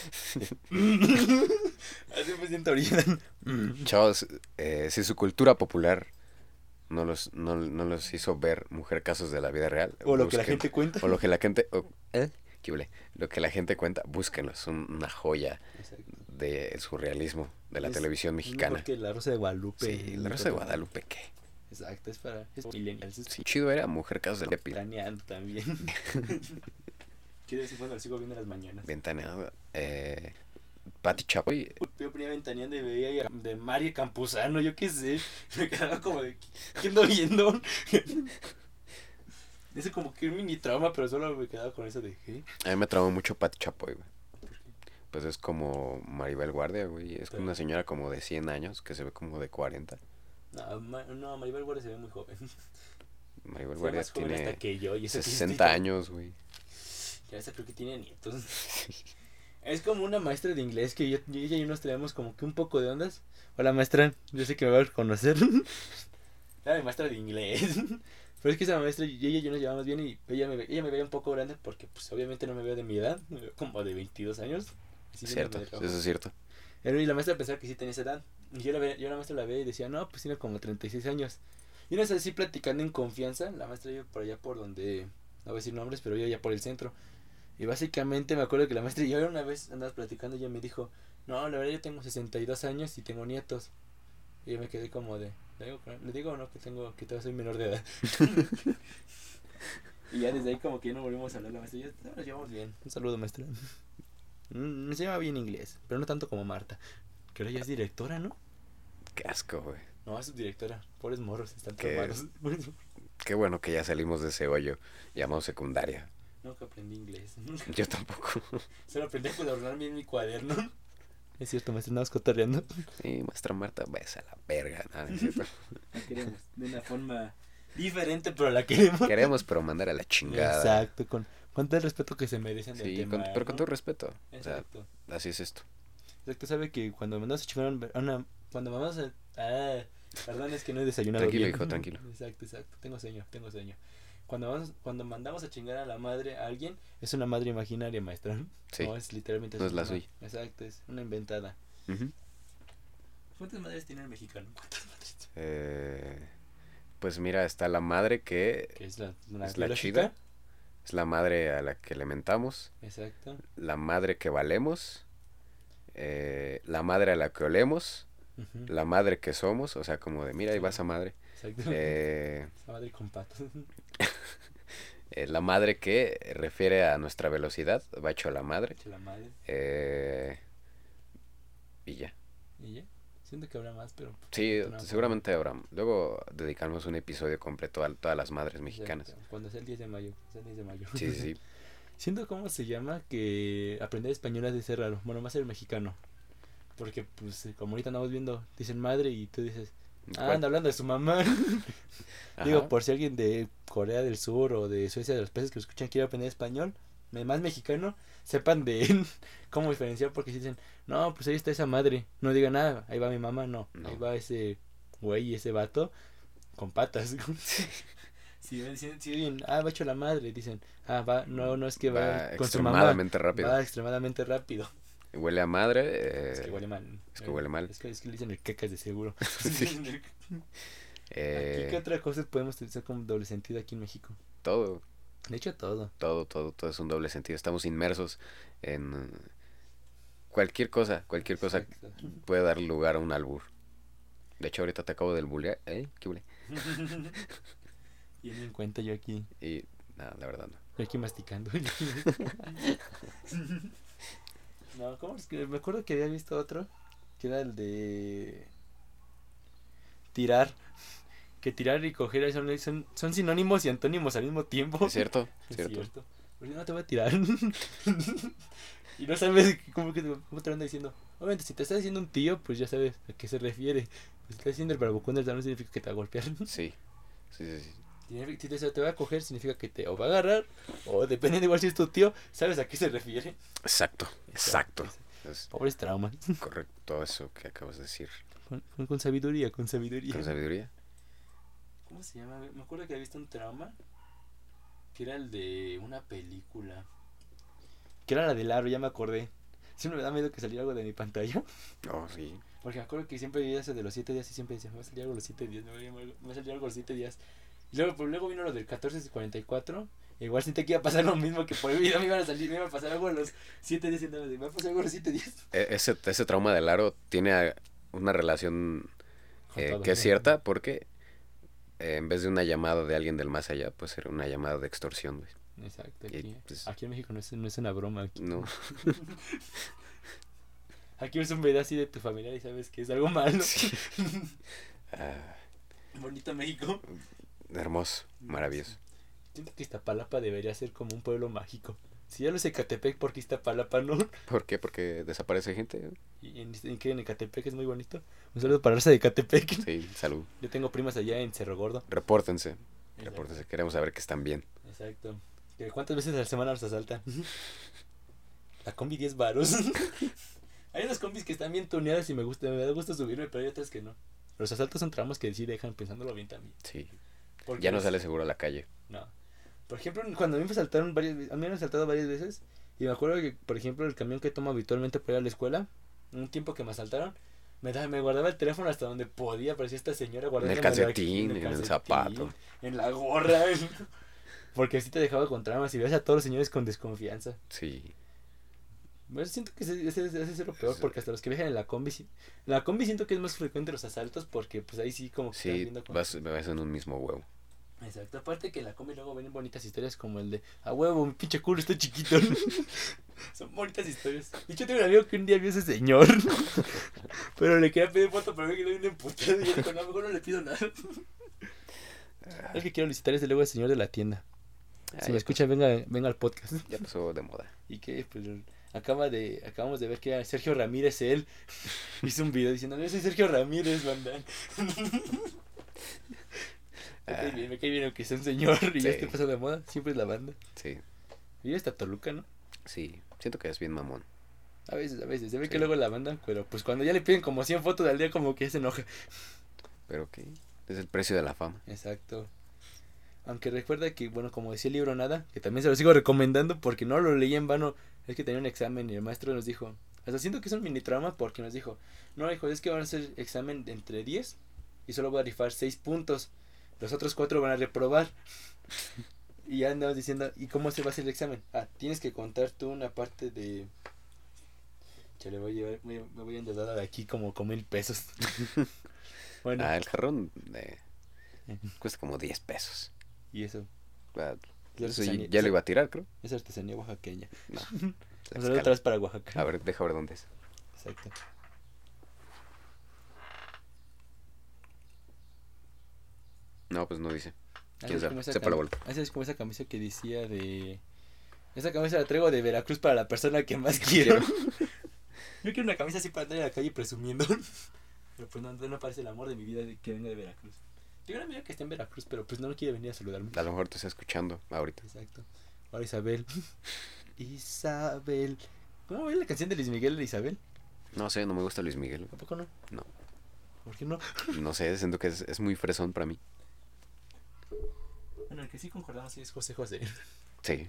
Así me siento ahorita. Chavos, eh, si su cultura popular no los, no, no los hizo ver Mujer Casos de la Vida Real, O lo que la gente cuenta. O lo que la gente. o- ¿eh? ¿Qué huele? Lo que la gente cuenta, búsquenlo. Es un- una joya del surrealismo de la Es- televisión mexicana. mejor que la Rosa de Guadalupe. Sí, la Rosa de Guadalupe, ¿qué? Exacto, es para es millennials. Sí, chido era Mujer Casos de la Pila. planeando también. Quiero decir, bueno, sigo viendo en las mañanas. Ventaneado. Eh, Pati Chapoy. Yo ponía ventaneando y veía de Mario Campuzano, yo qué sé. Me quedaba como de, ¿qué ando viendo? Ese como que un mini trauma, pero solo me quedaba con eso de, ¿qué? A mí me traumó mucho Pati Chapoy, güey. Pues es como Maribel Guardia, güey. Es Pero- una señora como de 100 años que se ve como de 40. No, Ma- no Maribel Guardia se ve muy joven. Maribel Guardia tiene que yo. Y eso que 60 años, güey. Ya esa creo que tiene nietos. Es como una maestra de inglés que yo, yo- ella y yo nos traemos como que un poco de ondas. Hola maestra, yo sé que me va a reconocer. Era mi maestra de inglés. Pero es que esa maestra y ella yo nos llevamos bien y ella me, ella me veía un poco grande porque pues obviamente no me veo de mi edad, me veo como de 22 años. Así cierto, eso es cierto. Y la maestra pensaba que sí tenía esa edad. Y yo la, ve, yo la maestra la veía y decía, no, pues tiene como 36 años. Y una vez así platicando en confianza, la maestra iba por allá por donde, no voy a decir nombres, pero yo allá por el centro. Y básicamente me acuerdo que la maestra y yo una vez andaba platicando y ella me dijo, no, la verdad yo tengo 62 años y tengo nietos. Y yo me quedé como de, ¿le digo, ¿le digo o no que tengo, que todavía soy menor de edad? y ya desde ahí como que ya no volvimos a hablar la maestra. Ya no, nos llevamos bien. Un saludo maestra. Mm, Me se llama bien inglés, pero no tanto como Marta. Que ahora ya es directora, ¿no? Qué asco, güey. No, es subdirectora. Pobres morros, están ¿Qué? traumados. Qué bueno que ya salimos de ese hoyo llamado secundaria. Nunca aprendí inglés. Yo tampoco. Solo aprendí a adornarme en mi cuaderno. Es cierto, maestra, andamos cotorreando. Sí, maestra Marta, ves a la verga. No, no es cierto. La queremos de una forma diferente, pero la queremos. Queremos, pero mandar a la chingada. Exacto, con, con todo el respeto que se merecen del Sí, tema. con- pero con ¿no? todo respeto. O sea, Exacto. así es esto. Exacto, sabe que cuando mandamos a chingar a una. Cuando mandamos a. Ah, perdón, es que no he desayunado. Tranquilo, bien. hijo, tranquilo. Exacto, exacto. Tengo sueño, tengo sueño. Cuando, vamos, cuando mandamos a chingar a la madre a alguien, es una madre imaginaria, maestra. Sí. No es literalmente. No su es la suya. Exacto, es una inventada. ¿Cuántas madres tiene el mexicano? ¿Cuántas madres? Eh, pues mira, está la madre que Que es la, una es la chida. es la madre a la que le mentamos, Exacto. la madre que valemos, eh, la madre a la que olemos, la madre que somos, o sea, como de, mira, ahí va esa madre. Exacto. Eh, Esa madre con patas. eh, la madre que refiere a nuestra velocidad, va hecho a la madre. La madre. eh, y ya. Y ya. Siento que habrá más, pero. Sí, No, seguramente habrá. Luego dedicamos un episodio completo a todas las madres mexicanas. Exacto, Cuando sea el 10 de mayo. el 10 de mayo. Sí, sí. Siento cómo se llama que aprender español es de ser raro. Bueno, más el mexicano. Porque, pues, como ahorita andamos viendo, dicen madre y tú dices, ah, anda hablando de su mamá. Digo, por si alguien de Corea del Sur o de Suecia, de los países que lo escuchan, quiere aprender español, más mexicano, sepan de cómo diferenciar. Porque si dicen, no, pues ahí está esa madre, no digan nada, ahí va mi mamá, no. No. Ahí va ese güey, ese vato, con patas. Si ven, si, ah, va hecho la madre, dicen, ah, va, no, no es que va, Va con su mamá, extremadamente rápido. va extremadamente rápido. Huele a madre. eh, es que huele mal. es que huele mal. Es que, es que le dicen el cacas de seguro. Sí. Aquí, eh, ¿Qué otra cosa podemos utilizar como doble sentido aquí en México? todo, De hecho, todo. todo, todo, todo es un doble sentido. Estamos inmersos en eh, cualquier cosa, cualquier cosa puede dar lugar a un albur. De hecho, ahorita te acabo del bullear, ¿eh? ¿Qué hule? Y en cuenta yo aquí, Y nada, la verdad no. yo aquí masticando. No, ¿cómo es que? Me acuerdo que había visto otro, que era el de tirar. Que tirar y coger son, son, son sinónimos y antónimos al mismo tiempo. ¿Es cierto? Es ¿Cierto? cierto. Porque no te voy a tirar. y no sabes cómo, que, cómo te lo anda diciendo. Obviamente, si te está diciendo un tío, pues ya sabes a qué se refiere. Si te está diciendo el barbacoa del salón, significa que te va a golpear. Sí. Sí, sí, sí. Si te, te va a coger, significa que te o va a agarrar, o dependiendo igual si es tu tío, sabes a qué se refiere. Exacto, exacto. Es Pobres traumas. correcto eso que acabas de decir. Con, con- con sabiduría, con sabiduría. Con sabiduría. ¿Cómo se llama? Me acuerdo que había visto un trauma que era el de una película. Que era la del aro, ya me acordé. Siempre me da miedo que saliera algo de mi pantalla. Oh, sí. Porque me acuerdo que siempre veía ese de los 7 días y siempre decía, me va a salir algo los 7 días, me va a salir algo- algo los 7 días. Luego, pues, luego vino lo del 1444. e Igual sentí que iba a pasar lo mismo que por el video me iban a salir, me iba a pasar algo a los 7 días me va a pasar algo a los 7 días. E- Ese, ese trauma del aro tiene una relación eh, todo, que es cierta porque eh, en vez de una llamada de alguien del más allá, pues era una llamada de extorsión, güey. Exacto. Y, Aquí, pues- aquí en México no es, no es una broma. Aquí, No. aquí ves un video así de tu familiar y sabes que es algo malo. Ah, Bonito México. Hermoso, maravilloso. Siento que Iztapalapa debería ser como un pueblo mágico. Si ya lo sé Ecatepec, ¿por qué Iztapalapa no? ¿Por qué? Porque desaparece gente. Y en, en, que en Ecatepec es muy bonito. Un saludo para Rosa de Ecatepec. Sí, salud. Yo tengo primas allá en Cerro Gordo. Repórtense, repórtense. Queremos saber que están bien. Exacto. ¿Cuántas veces a la semana nos asaltan? La combi 10 varos. hay unas combis que están bien tuneadas y me gusta, me da gusto subirme, pero hay otras que no. Los asaltos son tramos que sí dejan pensándolo bien también. Sí. Porque Ya no sale seguro a la calle. No. Por ejemplo, cuando a mí me asaltaron varias veces, a mí me han asaltado varias veces, y me acuerdo que, por ejemplo, el camión que tomo habitualmente para ir a la escuela, un tiempo que me asaltaron, me, da- me guardaba el teléfono hasta donde podía, parecía esta señora En guardando el calcetín, en el zapato. en la gorra, en- porque así te dejaba con traumas y ves a todos los señores con desconfianza. Sí. Siento que ese, ese, ese es lo peor, porque hasta los que viajan en la combi, sí- la combi siento que es más frecuente los asaltos, porque pues ahí sí como que Sí, viendo con- vas, vas en un mismo huevo. Exacto, aparte que en la combi luego vienen bonitas historias como el de a huevo, mi pinche culo está chiquito. Son bonitas historias. De hecho, tengo un amigo que un día vio a ese señor, pero le quería pedir foto, pero ve que le viene emputado y dijo, no, mejor no le pido nada. El que quiero visitar es el luego el señor de la tienda. Si ya me escucha, venga, venga al podcast. Ya pasó de moda. Y que pues acaba de, acabamos de ver que era Sergio Ramírez él. Hizo un video diciendo, yo soy Sergio Ramírez, banda. Me cae bien, me cae bien que sea un señor y ya Sí. esté pasando de moda, siempre es la banda. Sí, Y hasta Toluca, ¿no? sí. Siento que es bien mamón. A veces, a veces. Se ve Sí. que luego la banda, pero pues cuando ya le piden como 100 fotos al día, como que ya se enoja. Pero que es el precio de la fama. Exacto. Aunque recuerda que, bueno, como decía el libro Nada, que también se lo sigo recomendando porque no lo leí en vano, es que tenía un examen y el maestro nos dijo, hasta siento que es un mini trauma porque nos dijo, no, hijo, es que van a hacer examen de entre 10 y solo voy a rifar 6 puntos, los otros 4 van a reprobar. y ya andamos diciendo, ¿y cómo se va a hacer el examen? Ah, tienes que contar tú una parte de... Chale, voy a llevar, me voy a endeudar de aquí como con mil pesos. bueno, Ah, el jarrón eh, cuesta como 10 pesos. y eso, Ah, es eso ya lo iba a tirar, creo. es artesanía oaxaqueña. No. Un La saludo otra escala. vez para Oaxaca. A ver, deja ver dónde es. Exacto. No, pues no dice. ¿Quién sabe? esa Sépalo, cam- vuelvo. así es como esa camisa que decía de... Esa camisa la traigo de Veracruz para la persona que más quiero. Yo quiero una camisa así para andar en la calle presumiendo. Pero pues no, no parece el amor de mi vida que venga de Veracruz. Tengo una amiga que está en Veracruz, pero pues no quiere venir a saludarme. A lo mejor te está escuchando ahorita. Exacto. Ahora Isabel. Isabel. ¿Cómo ve la canción de Luis Miguel de Isabel? No sé, no me gusta Luis Miguel. ¿A poco no? No. ¿Por qué no? No sé, siento que es, es muy fresón para mí. Bueno, el que sí concordamos sí es José José. Sí.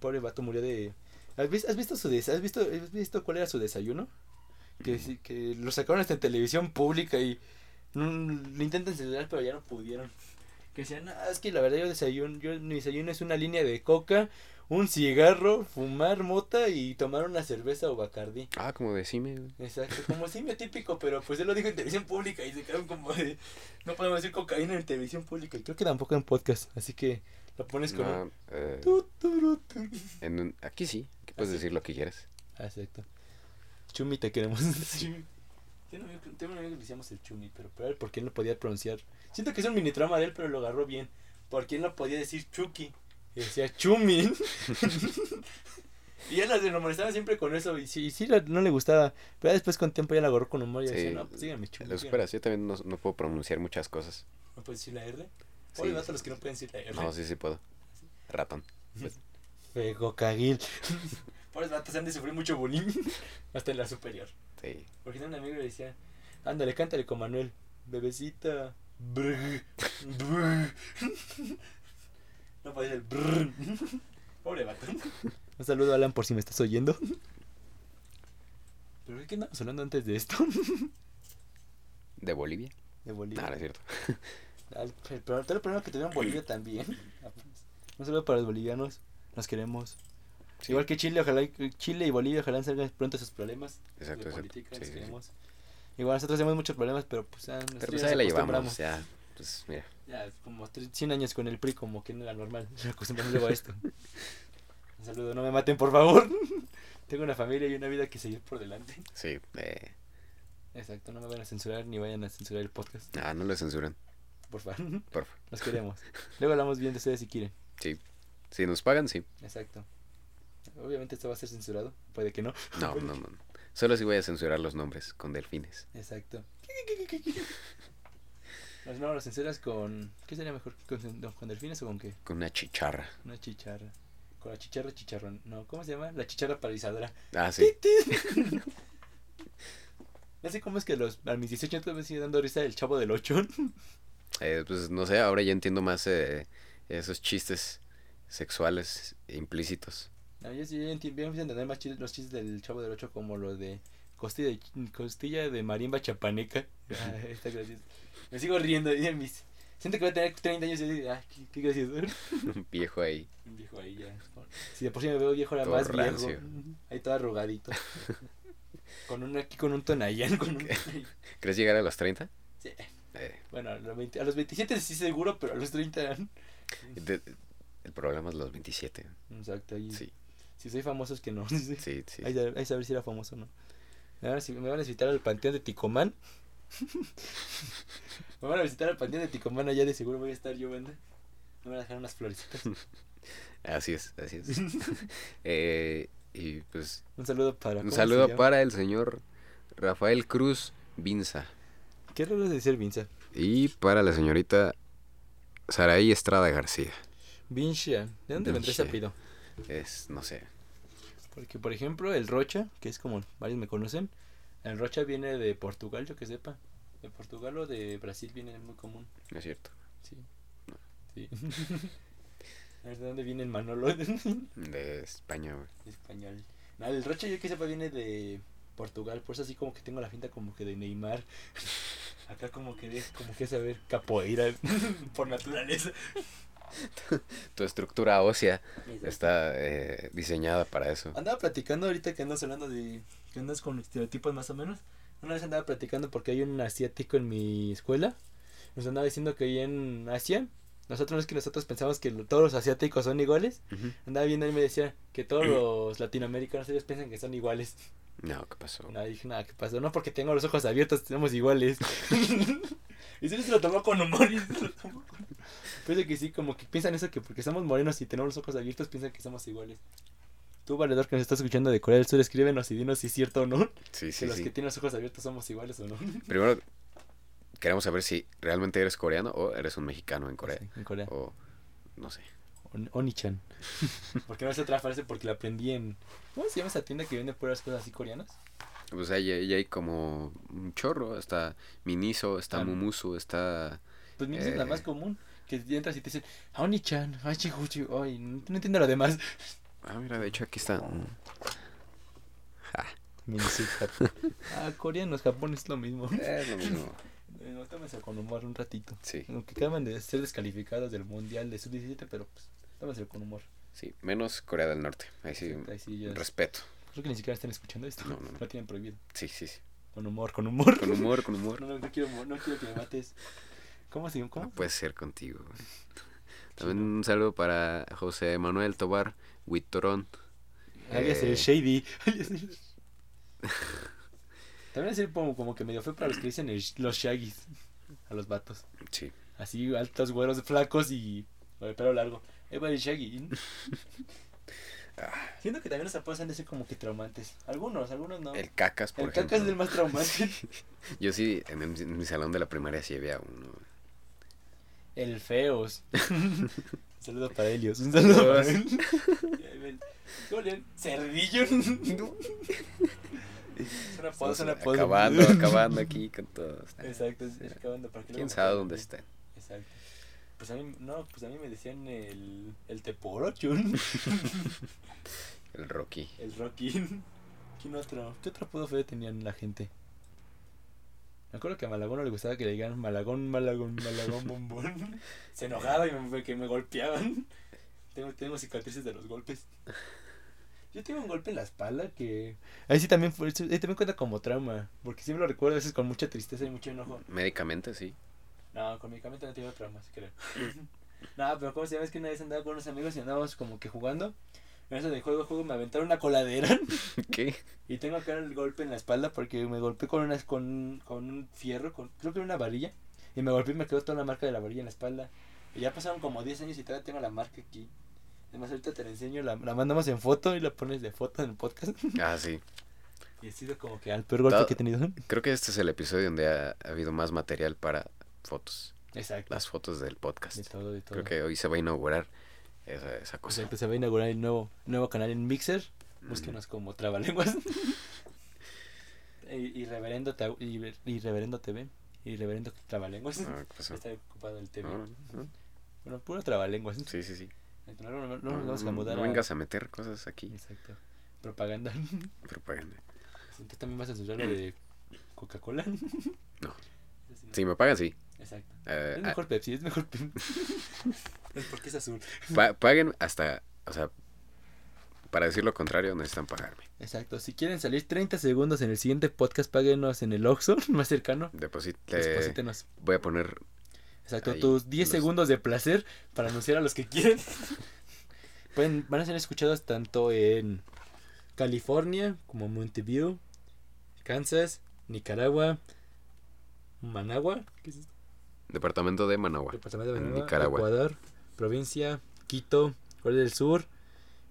Pobre vato murió de. ¿Has visto, has visto su des- ¿Has visto, has visto cuál era su desayuno? Que, sí- que lo sacaron hasta en televisión pública y no, lo intentan celebrar pero ya no pudieron. Que decían, "Ah, es que la verdad yo desayuno, yo mi desayuno es una línea de coca, un cigarro, fumar mota y tomar una cerveza o bacardí. Ah, como decime. güey. Exacto, como simio típico, pero pues él lo dijo en televisión pública y se quedaron como de, no podemos decir cocaína en televisión pública. Y creo que tampoco en podcast, así que lo pones con No, eh, tu, turu, tu. en un- aquí sí, que puedes decir lo que quieras. Exacto. Chumi te queremos. Chumi. Tengo un amigo tengo un amigo que le decíamos el Chumi, pero él porque él no podía pronunciar. Siento que es un mini trama de él, pero lo agarró bien. Porque él no podía decir Chucky. Y decía Chumi. y él se molestaba siempre con eso. Y sí, y sí no le gustaba. Pero después con tiempo ya la agarró con humor y Sí, decía, no, pues dígame Chumi. Lo dígame". superas, yo también no, no puedo pronunciar muchas cosas. ¿No puedes decir la R? Sí, Oye, sí, los que no pueden decir la R. No, sí, sí puedo. Ratón. Fegocaguil. Pobres vatos han de sufrir mucho bullying. Hasta en la superior. Sí. Porque tenía un amigo que le decía, ándale, cántale con Manuel. Bebecita. Brr, brr. No podía decir brr. Pobre vato. Un saludo, Alan, por si me estás oyendo. ¿Pero de qué andamos hablando antes de esto? ¿De Bolivia? De Bolivia. No, no es cierto. El, pero el problema que tuvieron Bolivia también. Un saludo para los bolivianos. Nos queremos. Sí. Igual que Chile, ojalá Chile y Bolivia, ojalá salgan pronto esos problemas. Exacto, de política, sí, sí. Igual nosotros tenemos muchos problemas, pero pues ah, Pero pues ya ahí la llevamos, acostumbramos. ya. Pues mira, Ya, como tres- 100 años con el PRI, como que no era normal. Se acostumbraron luego a esto. Un saludo, no me maten, por favor. Tengo una familia y una vida que seguir por delante. Sí. Eh, Exacto, no me vayan a censurar ni vayan a censurar el podcast. ah, no lo censuran. Por favor, Por favor. nos queremos. Luego hablamos bien de ustedes si quieren. Sí. Si nos pagan, sí. Exacto. Obviamente esto va a ser censurado. Puede que no. No, no, no. Solo si voy a censurar los nombres con delfines. Exacto. Pues no, lo censuras con. ¿Qué sería mejor? ¿Con, con delfines o con qué? Con una chicharra. Una chicharra. Con la chicharra chicharrón. No, ¿cómo se llama? La chicharra paralizadora. Ah, sí. No sé cómo es que los, a mis 18 años me sigue dando risa el chavo del 8. Eh, pues no sé, ahora ya entiendo más eh, esos chistes sexuales implícitos. No, yo sí yo enti- yo empiezo a entender más chistes- los chistes del chavo del 8 como lo de costilla de, costilla de marimba chapaneca. Ah, está gracioso. Me sigo riendo. y en mis- Siento que voy a tener 30 años y digo, ah, qué, qué gracioso. Un viejo ahí. Un viejo ahí ya. Si de por sí me veo viejo, era Todo más viejo. rancio. Ahí todo arrugadito. con un, aquí con un tonayán. Con un... ¿Crees llegar a los 30? Sí. Eh, Bueno, a los, 20 a los 27 sí seguro, pero a los 30... de- el programa es los 27. Exacto, ahí. Sí, Si soy famoso es que no. sí, sí. Hay que saber si era famoso o no. Me van, a, si- me van a visitar al panteón de Ticomán. me van a visitar al panteón de Ticomán allá de seguro voy a estar yo, banda. Me van a dejar unas florecitas. Así es, así es. Eh, y pues Un saludo para... un ¿cómo se saludo para el señor Rafael Cruz Vinza. ¿Qué raro es decir Vinza? Y para la señorita Saraí Estrada García. Vincha. ¿De dónde vendrá ese apellido? Es, no sé. Porque, por ejemplo, el Rocha, que es como varios me conocen, el Rocha viene de Portugal, yo que sepa. De Portugal o de Brasil viene muy común. No es cierto. Sí. Sí. A ver, ¿de dónde viene el Manolo? De España, güey. Español. No, el Rocha yo que sepa viene de Portugal, por eso así como que tengo la finta como que de Neymar. Acá como que de, como que saber capoeira por naturaleza. Tu estructura ósea está eh, diseñada para eso. Andaba platicando ahorita que andas hablando de que andas con estereotipos más o menos. Una vez andaba platicando porque hay un asiático en mi escuela. Nos andaba diciendo que ahí en Asia, nosotros no es que nosotros pensamos que todos los asiáticos son iguales. Andaba viendo y me decía que todos los latinoamericanos ellos piensan que son iguales. No, ¿qué pasó? No, dije, nada, ¿qué pasó? No porque tengo los ojos abiertos, tenemos iguales. y se lo tomó con humor. Y se lo tomó con... Parece que sí, como que piensan eso, que porque somos morenos y tenemos los ojos abiertos, piensan que somos iguales. Tú, valedor, que nos estás escuchando de Corea del Sur, escríbenos y dinos si es cierto o no. Sí, que sí, los sí. que tienen los ojos abiertos somos iguales o no. Primero, queremos saber si realmente eres coreano o eres un mexicano en Corea. Sí, en Corea. O, no sé. On- Oni-chan. porque no sé otra frase porque la aprendí en... ¿Cómo se llama esa tienda que vende puras cosas así coreanas? Pues ahí, ahí hay como un chorro. Está Miniso, está Ah. Mumusu, está... Pues mi es la Eh. más común. Que entras y te dicen, "Ah, Oni-chan, ay, chihuchi, ay, no, no entiendo lo demás. Ah, mira, de hecho aquí está. Mm. Ja, Ah, coreanos, Japón es lo mismo. es lo mismo. No, tómense con humor un ratito. Sí, Aunque acaban de ser descalificados del mundial de sub-17, pero pues tómense con humor. sí. Menos Corea del Norte. Ahí sí, Ahí sí ya es- respeto. Creo que ni siquiera están escuchando esto. No, no, no. Lo tienen prohibido. Sí, sí, sí. Con humor, con humor. Con humor, con humor. No, no, no quiero, no quiero que me mates. ¿Cómo se ¿Cómo? No puede ser contigo. También un saludo para José Manuel Tobar Huitorón. Alias Eh. el Shady. Alias el- También es como, como que medio fue para los que dicen el- los Shaggies. A los vatos. Sí. Así, altos, güeros, flacos y con el pelo largo. El Shaggy. Siento que también los apodos han de ser como que traumantes. Algunos, algunos no. El cacas, por El ejemplo. caca es el más traumante. Yo sí, en, el- en mi salón de la primaria sí había uno. El feos. Un saludo para Helios. Un saludo para él. ¿Cómo le llaman? Cerdillo. Son apodos, son apodos. Acabando, acabando aquí con todos. Exacto, es- acabando para que ¿Quién sabe dónde estén? Exacto. Pues a mí, no, pues a mí me decían el, el Teporochun, El Rocky. el Rocky. ¿Quién otro? ¿Qué otro apodo feo tenían la gente? Me acuerdo que a Malagón no le gustaba que le digan Malagón, Malagón, Malagón, bombón. Se enojaba y me, que me golpeaban. Tengo, tengo cicatrices de los golpes. Yo tengo un golpe en la espalda que... Ahí sí también fue, ahí también cuenta como trauma. Porque siempre lo recuerdo a veces con mucha tristeza y mucho enojo. Médicamente, sí. No, con medicamento no tengo traumas, creo. no, pero ¿cómo se llama? Es que una vez andaba con unos amigos y andábamos como que jugando. Eso de juego a juego me aventaron una coladera. ¿Qué? Y tengo acá el golpe en la espalda porque me golpeé con, una, con, con un fierro, con, creo que era una varilla. Y me golpeé y me quedó toda la marca de la varilla en la espalda. Y ya pasaron como 10 años y todavía tengo la marca aquí. Además, ahorita te la enseño, la, la mandamos en foto y la pones de foto en el podcast. Ah, sí. Y ha sido como que al peor golpe Todo- que he tenido. Creo que este es el episodio donde ha, ha habido más material para fotos. Exacto. Las fotos del De podcast. todo, de todo. Creo que hoy se va a inaugurar esa, esa Pues cosa. ahorita se va a inaugurar el nuevo, nuevo canal en Mixer. Mm. Búsquenos como Trabalenguas. y, y Reverendo, Ta- y, y Reverendo TV. Y Reverendo Trabalenguas. Ah, ¿qué pasó? Está ocupado el TV. No, no, Bueno, puro Trabalenguas. Sí, sí, sí. No, no, no, no No, nos vamos a no- mudar no a- vengas a meter cosas aquí. Exacto. Propaganda. Propaganda. Entonces también vas a censurar lo de Coca-Cola. No. No. Si me pagan, sí. Exacto. Eh, Es mejor Pepsi, es mejor Pepsi. Es porque es azul. pa- paguen hasta, o sea, para decir lo contrario necesitan pagarme. Exacto. Si quieren salir 30 segundos en el siguiente podcast, páguenos en el Oxxo más cercano. Deposit- Deposítenos. voy a poner Exacto, tus 10 los- segundos de placer para anunciar a los que quieren. Pueden, van a ser escuchados tanto en California como Mountain Kansas, Nicaragua, Managua, ¿qué es esto? departamento de Managua. Departamento de Managua, Nicaragua. Ecuador, provincia, Quito, Corea del Sur,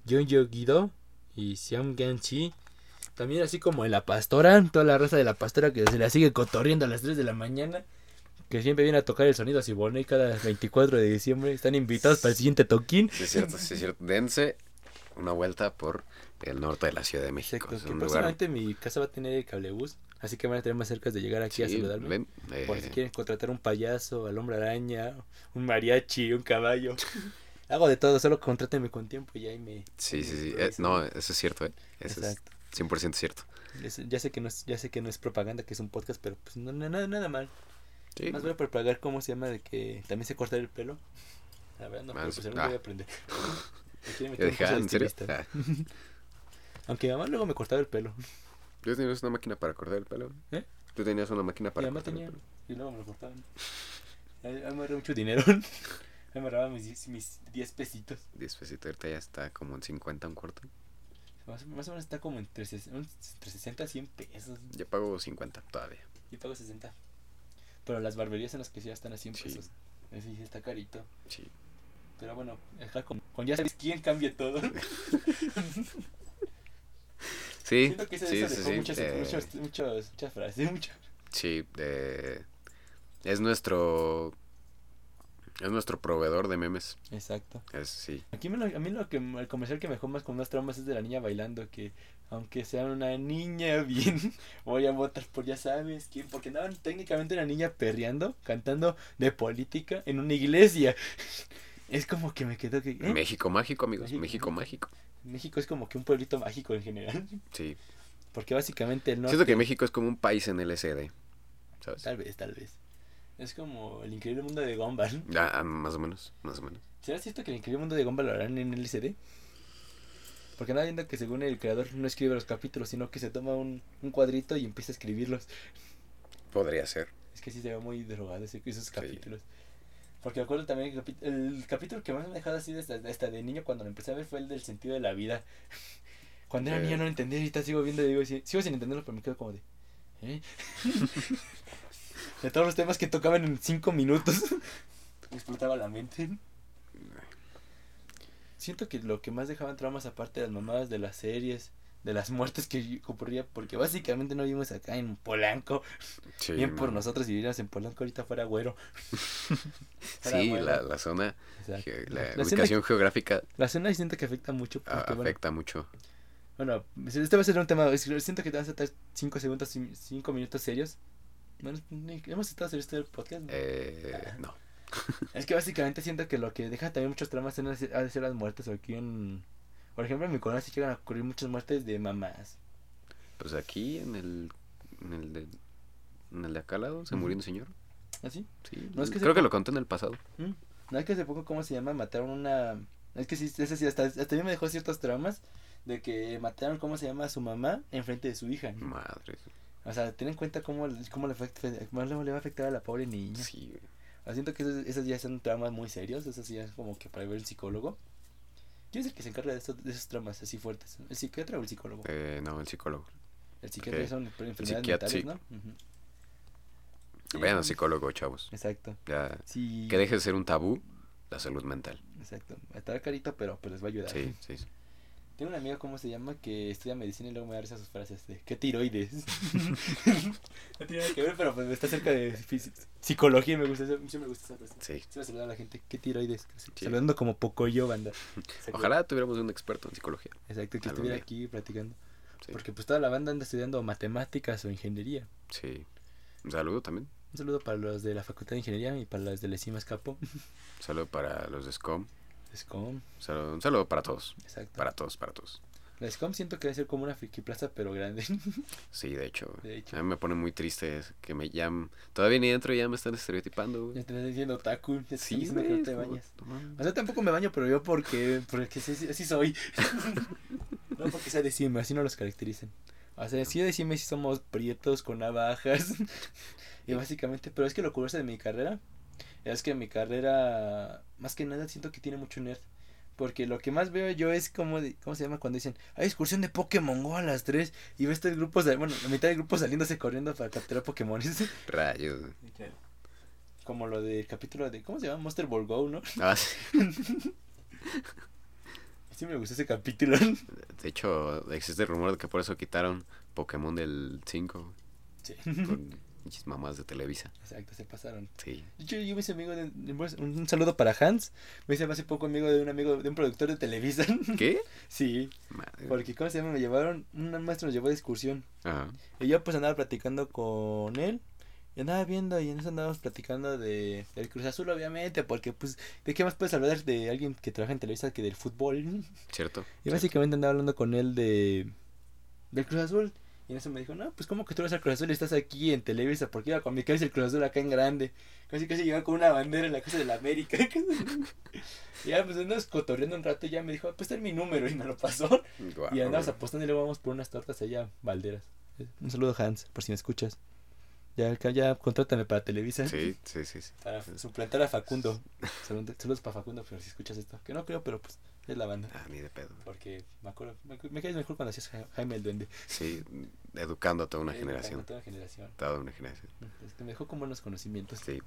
Gyeonggi-do y Siamganchi. También así como en La Pastora, toda la raza de La Pastora que se la sigue cotorriendo a las 3 de la mañana. Que siempre viene a tocar el sonido Siboney cada 24 de diciembre. Están invitados para el siguiente toquín. Sí, es cierto, sí, es cierto. Dense una vuelta por el norte de la Ciudad de México. Exacto, que lugar. próximamente mi casa va a tener cablebús. Así que van a tener más cerca de llegar aquí a saludarme. ven, eh, Por si quieren contratar un payaso, al hombre araña, un mariachi, un caballo. Hago de todo, solo contrátenme con tiempo y ahí me... Sí, sí, sí. eh, no, eso es cierto, ¿eh? Eso Exacto. es 100% cierto. Ya sé que no es, ya sé que no es propaganda, que es un podcast, pero pues no, nada, nada mal. Sí. Más voy a propagar cómo se llama de que también sé cortar el pelo. La verdad no, pero pues ah. voy a aprender. Me meter un ah, de ¿en serio? Ah, Aunque mi mamá luego me cortaba el pelo. ¿Tú tenías una máquina para cortar el pelo? ¿Eh? ¿Tú tenías una máquina para cortar tenía el pelo? y luego me lo cortaban. Ahí ahí me ahorré mucho dinero. Me ahorraba mis, diez- mis 10 pesitos. 10 pesitos, ahorita ya está como en 50 un cuarto. Más, más o menos está como entre, entre 60 a 100 pesos. Ya pago 50 todavía. Yo pago 60. Pero las barberías en las que sí ya están a 100 Sí. pesos. Eso sí está carito. Sí. Pero bueno, acá con, con ya sabes quién cambia todo. Sí, Siento que sí, sí, dejó sí. muchas, eh, muchas, muchas, muchas frases. Muchas. sí, eh, es nuestro... Es nuestro proveedor de memes. Exacto. Es, sí. Aquí me lo- a mí lo que el comercial que me dejó más con más traumas es de la niña bailando que aunque sea una niña bien voy a votar por ya sabes quién porque andaban técnicamente una niña perreando cantando de política en una iglesia es como que me quedó que ¿eh? México mágico, amigos. México México, mágico. México es como que un pueblito mágico en general Sí. porque básicamente el norte Siento que México es como un país en LSD. ¿Sabes? tal vez tal vez es como el increíble mundo de Gumball Ya, ah, más o menos, más o menos. ¿Será cierto que el increíble mundo de Gumball lo harán en LCD? Porque andaba viendo que según el creador no escribe los capítulos, sino que se toma un, un cuadrito y empieza a escribirlos. Podría ser. Es que sí se ve muy drogado ese- esos capítulos. Porque me acuerdo también que el, el capítulo que más me ha dejado así hasta, hasta de niño cuando lo empecé a ver fue el del sentido de la vida. Cuando era Eh. niño no lo entendía y ahorita sigo viendo y digo, sí- sigo sin entenderlo, pero me quedo como de... ¿eh? de todos los temas que tocaban en cinco minutos. explotaba la mente. Siento que lo que más dejaban traumas aparte de las mamadas de las series, de las muertes que ocurría, porque básicamente no vivimos acá en Polanco. Sí, Bien por no. nosotros si viviéramos en Polanco ahorita fuera güero. Fuera Sí, güero. la, la zona, ge- la, La zona- ubicación geográfica La zona siento que afecta mucho porque, bueno, afecta mucho. bueno, este va a ser un tema, siento que te vas a estar 5 segundos, 5 minutos serios. Bueno, hemos estado serios el podcast. ¿no? Eh, no. Es que básicamente siento que lo que deja también muchos traumas en ha de ser las muertes aquí en... Por ejemplo, en mi colonia sí llegan a ocurrir muchas muertes de mamás. Pues aquí en el, en el de, en el de acá al lado se murió un señor. ¿Así? Sí, No, es que creo se- que lo conté en el pasado. ¿Mm? No es que hace poco, ¿cómo se llama? Mataron una... Es que sí, ese sí, hasta, hasta a mí me dejó ciertos traumas de que mataron, ¿cómo se llama? A su mamá enfrente de su hija. Madre. O sea, ten en cuenta cómo, cómo, le, afecta, cómo le va a afectar a la pobre niña. Sí, güey. Ah, Siento que esos, esos ya son tramas muy serios, esos ya es como que para ver el psicólogo. ¿Quién es el que se encarga de, estos, de esos tramas así fuertes? ¿El psiquiatra o el psicólogo? Eh, no, el psicólogo. el psiquiatra ok. son enfermedades mentales, sí. ¿no? Ujú. Sí, Vayan al psicólogo, chavos. Exacto. Ya, Sí. que deje de ser un tabú la salud mental. Exacto. Estará carito, pero, pero les va a ayudar. Sí, sí, sí. Tengo una amiga, ¿cómo se llama? Que estudia medicina y luego me da risa sus frases de ¿qué tiroides? no tiene nada que ver, pero pues está cerca de psicología y me gusta, esa- sí me gusta esa frase. Sí. Se va a saludar a la gente, ¿qué tiroides? Sí. Saludando como poco yo, banda. Ojalá tuviéramos un experto en psicología. Exacto, que estuviera día. aquí platicando. Sí. Porque pues toda la banda anda estudiando matemáticas o ingeniería. Sí. Un saludo también. Un saludo para los de la Facultad de Ingeniería y para las de Lecimas Capo. Un saludo para los de SCOM. SCOM, Un saludo, un saludo para todos. exacto. Para todos, para todos. La SCOM siento que debe ser como una friki plaza, pero grande. Sí, de hecho. De hecho. A mí me pone muy triste que me llaman. Todavía ni entro y ya me están estereotipando. güey. ya te estás diciendo otaku. Ya están Sí, diciendo que güey, no te bañas. no. O sea, tampoco me baño, pero yo porque, porque sí, sí- así soy. no porque sea de cime, así no los caracterizan. O sea, sí de cime sí somos prietos con navajas. y básicamente, pero es que lo curioso de mi carrera es que mi carrera, más que nada, siento que tiene mucho nerd. Porque lo que más veo yo es como, de- ¿cómo se llama? Cuando dicen, hay excursión de Pokémon Go a las 3 y ves el grupo, sal- bueno, la mitad del grupo saliéndose corriendo para capturar Pokémon. Rayos. como lo del capítulo de, ¿cómo se llama? Monster Ball Go, ¿no? Ah, sí. Sí me gustó ese capítulo. De hecho, existe el rumor de que por eso quitaron Pokémon del 5. Sí. Mamás de Televisa. Exacto, se pasaron. Sí. Hecho, yo me hice amigo de, un, saludo para Hans. Me hice hace poco amigo de un amigo, de un productor de Televisa. ¿Qué? sí, Madre. porque, ¿cómo se llama? Me llevaron, un maestro nos llevó de excursión. Ajá. Y yo pues andaba platicando con él. Y andaba viendo y en eso andábamos platicando de del Cruz Azul, obviamente, porque pues, ¿de qué más puedes hablar de alguien que trabaja en Televisa que del fútbol? ¿Cierto? Y básicamente andaba hablando con él de del Cruz Azul. Y en eso me dijo, no, pues como que tú eres el Cruz Azul y estás aquí en Televisa, porque iba con mi cabeza el Cruz Azul acá en grande. Casi casi llegaba con una bandera en la casa de la América. y ya pues andamos cotorreando un rato y ya me dijo, pues ten mi número y me lo pasó. Y andamos apostando y luego vamos por unas tortas allá, Valderas. Un saludo Hans, por si me escuchas. Ya, ya contrátame para Televisa. Sí, sí, sí. sí. Para suplantar a Facundo. Saludos para Facundo, pero si escuchas esto. Que no creo, pero pues es la banda. Ah, ni de pedo. Porque me acuerdo, me, me caes mejor cuando hacías Ja- Jaime el Duende. Sí, educando a toda una Eh, generación. Toda una generación. Toda una generación. Es que me dejó con buenos conocimientos. Sí.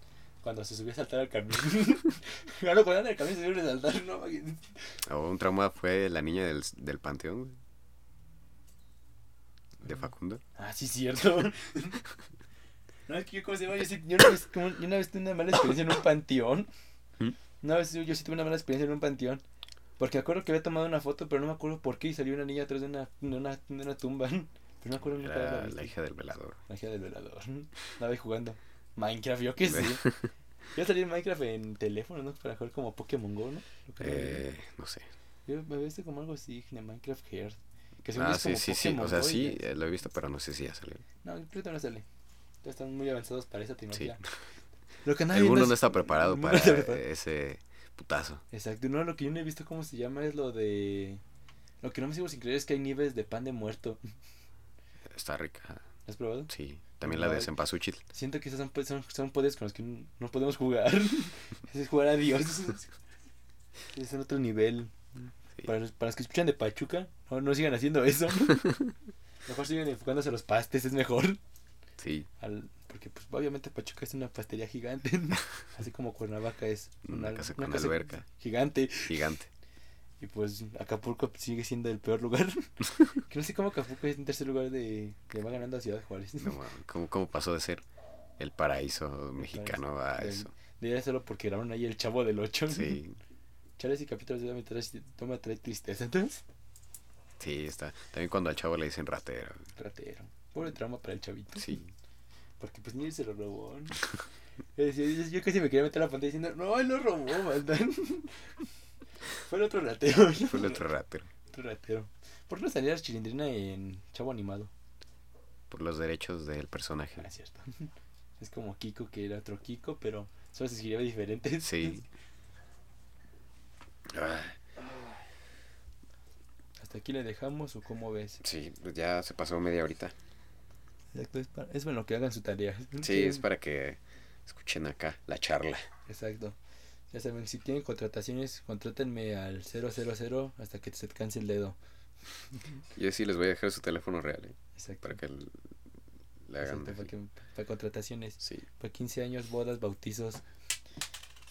Cuando se subió a saltar al camión. claro, cuando en el camión se subió a saltar, no. O un trauma fue la niña del, del panteón. De Facundo. Ah, sí, cierto. no, es que yo, ¿cómo se llama? Yo, sí, yo, una vez, como- yo una vez tuve una mala experiencia en un panteón. ¿Mm? Una vez yo, yo sí tuve una mala experiencia en un panteón. Porque me acuerdo que había tomado una foto, pero no me acuerdo por qué. Y salió una niña atrás de una, de una, de una tumba. Pero no me acuerdo nunca la hija del velador. La hija del velador. Estaba ahí jugando. Minecraft, yo qué sé. Yo salí en Minecraft en teléfono, ¿no? Para jugar como Pokémon Go, ¿no? Que Eh, no sé. Yo me viste como algo así, de Minecraft Heart. Que Ah, sí, sí, sí. O sea, Go sí, eh, lo he visto, pero no sé si ya salió. No, ahorita no sale. Ya están muy avanzados para esa Sí. tecnología. Lo que nadie El viendo mundo es- no está preparado para no está preparado. ese putazo. Exacto, no, lo que yo no he visto cómo se llama es lo de... Lo que no me sigo sin creer es que hay nieves de pan de muerto. Está rica. ¿Lo has probado? Sí. También la de. Cempasúchil. Siento que esos son, son, son poderes con los que no, podemos jugar. Ese es jugar a Dios. Es en otro nivel. Sí. Para, los, para los que escuchan de Pachuca, no, no sigan haciendo eso. Mejor sigan enfocándose a los pastes, es mejor. Sí. Al, porque pues obviamente Pachuca es una pastería gigante. Así como Cuernavaca es Una casa con alberca. gigante. Gigante. Y pues Acapulco sigue siendo el peor lugar. que no sé cómo Acapulco es en tercer lugar de que va ganando a Ciudad Juárez. No, ¿cómo, ¿Cómo pasó de ser el paraíso mexicano a Del- eso? Debería solo porque grabaron ahí el chavo del 8. Sí. Charles y capítulos de me trae, no me trae tristeza. Entonces, Sí, está. También cuando al chavo le dicen ratero. ratero. Pobre trauma para el chavito. Sí. Porque pues ni se lo robó. ¿no? Yo, casi me quería meter a la pantalla diciendo, no, él lo robó, mandan. Fue el otro ratero. ¿no? Fue el otro ratero. Otro ratero. ¿Por qué no salía la chilindrina en Chavo Animado? Por los derechos del personaje. Ah, es cierto. Es como Kiko, que era otro Kiko, pero solo se escribía diferente. Sí. Ah, ¿Hasta aquí le dejamos o cómo ves? Sí, pues ya se pasó media horita. Exacto, es, para, es bueno que hagan su tarea. Sí, es para que Escuchen acá la charla. Exacto. Ya saben, si tienen contrataciones, contrátenme al 000 hasta que se te canse el dedo. Yo sí les voy a dejar su teléfono real, ¿eh? Exacto. Para que le hagan. Exacto, para, que- para contrataciones. Sí. Para 15 años, bodas, bautizos,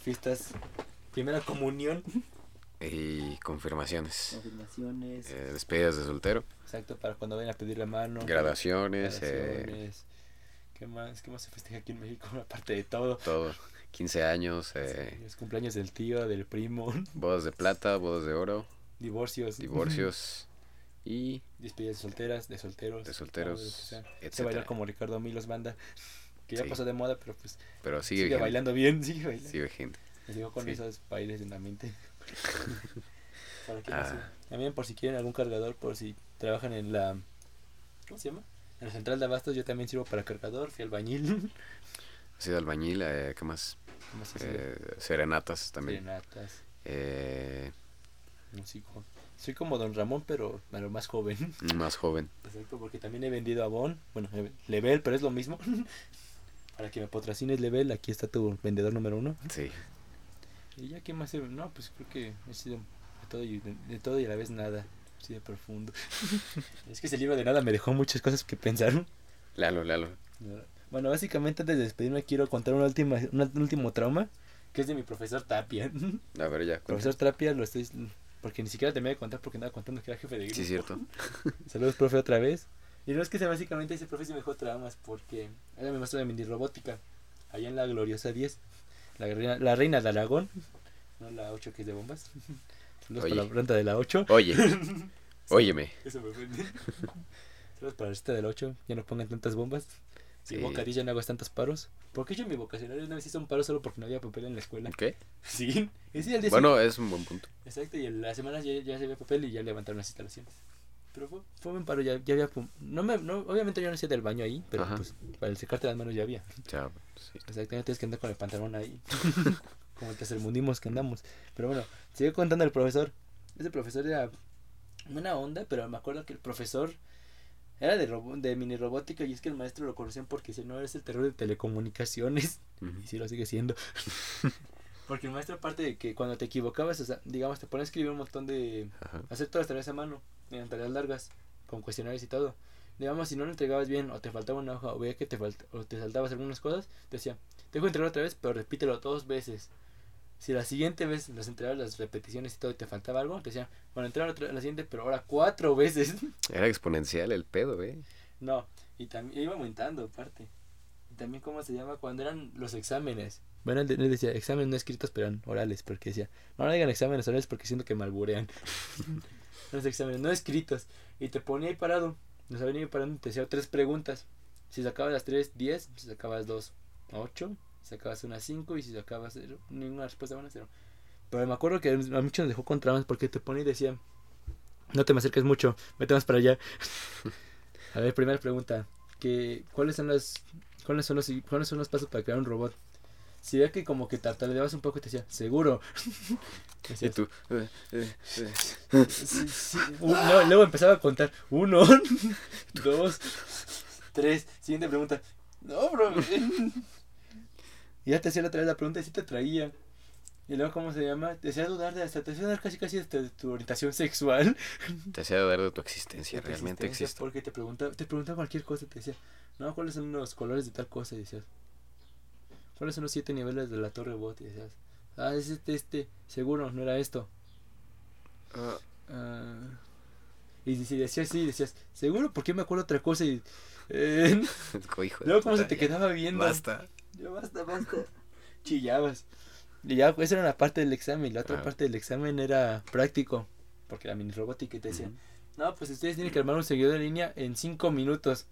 fiestas, primera comunión, Y confirmaciones. confirmaciones. Eh, despedidas de soltero. Exacto, para cuando vayan a pedir la mano. Graduaciones. eh, graduaciones. ¿Qué más? ¿Qué más se festeja aquí en México? Aparte de todo. todo. 15 años. eh, Los cumpleaños del tío, del primo, bodas de plata, bodas de oro. divorcios. Divorcios. y Despedidas de solteras, de solteros. de solteros. Se etcétera. baila como Ricardo Milos Banda. Que ya Sí. pasó de moda, pero pues Pero sigue, sigue, bailando bien, sigue bailando. Sigue vigente. Me digo con Sí. esos bailes en la mente. Para Ah. También por si quieren algún cargador, por si trabajan en la... ¿Cómo se llama? En la central de abastos yo también sirvo para cargador, fui albañil. Ha sido albañil. Eh, ¿Qué más? ¿Cómo se? Eh, serenatas también. Serenatas, Eh, músico. Soy como Don Ramón, pero, pero más joven. más joven. Exacto, porque también he vendido Avon. Bueno, eh, Level, pero es lo mismo. Para que me patrocines Level, aquí está tu vendedor número uno. Sí. Y ya, ¿qué más? he- No, pues creo que he sido de todo y, de, de todo y a la vez nada. Así de profundo. es que ese libro de nada me dejó muchas cosas que pensar. Lalo, Lalo. Bueno, básicamente antes de despedirme quiero contar una última, una- un último trauma, que es de mi profesor Tapia. A ver, ya. profesor Tapia lo estoy... Porque ni siquiera terminé de contar porque andaba contando que era jefe de grupo. Sí, cierto. Saludos, profe, otra vez. Y no es que sea básicamente ese profe sí me dejó traumas porque era mi maestro de mini robótica, allá en la gloriosa 10, la reina, la reina de Aragón, no la 8 que es de bombas. Saludos para la planta de la 8. Oye, óyeme. Eso me fue. Saludos para esta de la 8, ya no pongan tantas bombas. Si Sí. bocadilla no hagas tantos paros. ¿Por qué yo en mi vocacionario una vez hice un paro solo porque no había papel en la escuela? ¿Qué? Sí, ese el día Bueno, es un buen punto. Exacto, y en las semanas ya, ya se había papel y ya levantaron las instalaciones. Pero fue, fue buen paro, ya, ya había... pum- No me, no, obviamente yo no hacía del baño ahí, pero Ajá. pues para el secarte las manos ya había. Ya, sí. Exactamente, tienes que andar con el pantalón ahí. Como el tercermundimos que andamos. Pero bueno, sigue contando el profesor. Ese profesor era una onda, pero me acuerdo que el profesor era de, robo- de mini robótica y es que el maestro lo conocían porque si no eres el terror de telecomunicaciones. Y sí lo sigue siendo. Porque el maestro, aparte de que cuando te equivocabas, o sea, digamos, te pone a escribir un montón de. Ajá. hacer todas las tareas a mano, en tareas largas, con cuestionarios y todo. Digamos, si no lo entregabas bien, o te faltaba una hoja, o veía que te, falta, o te saltabas algunas cosas, te decía, te dejo entregar otra vez, pero repítelo dos veces. Si la siguiente vez las entregabas las repeticiones y todo y te faltaba algo, te decía, bueno, entrega otra, la siguiente, pero ahora cuatro veces. Era exponencial el pedo, eh. No, y también iba aumentando aparte. Y también cómo se llama cuando eran los exámenes. Bueno, él de- él decía exámenes no escritos, pero eran orales, porque decía, no, no digan exámenes orales porque siento que malburean. los exámenes no escritos. Y te ponía ahí parado, nos había ahí parando y te hacía tres preguntas. Si sacabas las tres, diez, si sacabas dos, ocho, si sacabas una, cinco, y si sacabas cero, ninguna respuesta buena, cero. Pero me acuerdo que a muchos nos dejó con traumas porque te ponía y decía, no te me acerques mucho, vete más para allá. A ver, primera pregunta. Que, ¿cuáles, son los, cuáles, son los, ¿Cuáles son los pasos para crear un robot? Si veía que como que tartamudeabas un poco, te decía, seguro. Y tú. eh, eh, eh. "Sí, sí". Un- no, luego empezaba a contar. Uno, dos, tres. Siguiente pregunta. No, bro. y ya te hacía otra vez la pregunta y sí te traía. Y luego, ¿cómo se llama? Te hacía dudar de hasta, te hacía dudar casi casi de tu orientación sexual. Te hacía dudar de tu existencia. de tu Realmente existencia, existe. Porque te preguntaba, te preguntaba cualquier cosa, te decía, no, ¿cuáles son los colores de tal cosa? Y decías, ¿cuáles son los siete niveles de la torre bot? Y decías, ah, es este, este, seguro, no era esto. Ah, Ah, y si decías sí, decías, seguro, ¿por qué me acuerdo otra cosa? Y, eh, de luego, ¿cómo se puta, te quedaba viendo? Basta. Ya basta, basta. Chillabas. Y ya, esa era una parte del examen. La otra Ah. parte del examen era práctico. Porque la mini robótica y te decía, Ujú. no, pues ustedes tienen que armar un seguidor en línea en cinco minutos.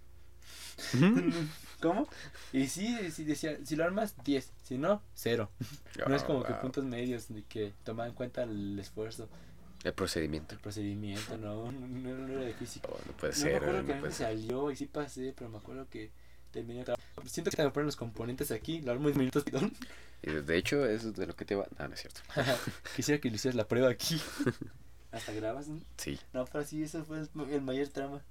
¿Cómo? Y sí, sí decía, si lo armas, 10. Si no, cero. No es como que wow. puntos medios de que tomaban en cuenta el esfuerzo, El procedimiento. el procedimiento, no, no, no, era de física. Oh, no puede No me ser. acuerdo no que a mí me ser. salió y sí pasé, pero me acuerdo que terminé Siento que me ponen los componentes aquí, lo armo en minutos, perdón. Y de hecho, eso es de lo que te va. No, no es cierto. Quisiera que le hicieras la prueba aquí. Hasta grabas, ¿no? Sí. No, pero sí, eso fue el, el mayor trama.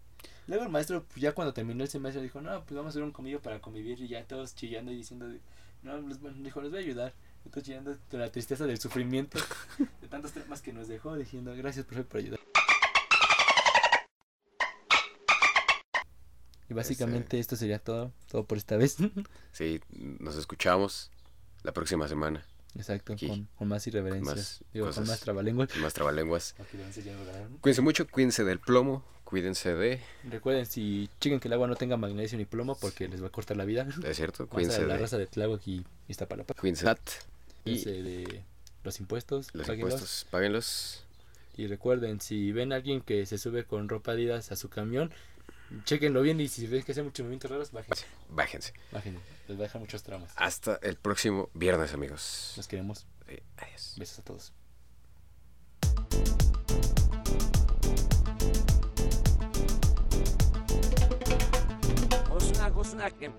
Luego el maestro, pues, ya cuando terminó el semestre, dijo, no, pues vamos a hacer un convivio para convivir y ya todos chillando y diciendo, No, les, dijo, les voy a ayudar. Entonces llenando de la tristeza del sufrimiento, de tantos temas que nos dejó, diciendo, gracias, profe, por ayudar. Y básicamente esto sería todo, todo por esta vez. Sí, nos escuchamos la próxima semana. Exacto, con, con más irreverencias. Más Digo, con más trabalenguas. Más trabalenguas. Ya lo grabaron. Cuídense mucho, cuídense del plomo, cuídense de... Recuerden, si chequen que el agua no tenga magnesio ni plomo porque les va a cortar la vida. Es cierto, cuídense la de... raza de Tláhuac y Iztapalapa. Cuídense de... Y Cuídense de los impuestos. los páguenlos. impuestos, páguenlos. Y recuerden, si ven a alguien que se sube con ropa Adidas a su camión, chequenlo bien y si ven que hace muchos movimientos raros, bájense. Bájense. Bájense. Les va a dejar muchos traumas. Hasta el próximo viernes, amigos. Los queremos. Sí, adiós. Besos a todos. znakiem.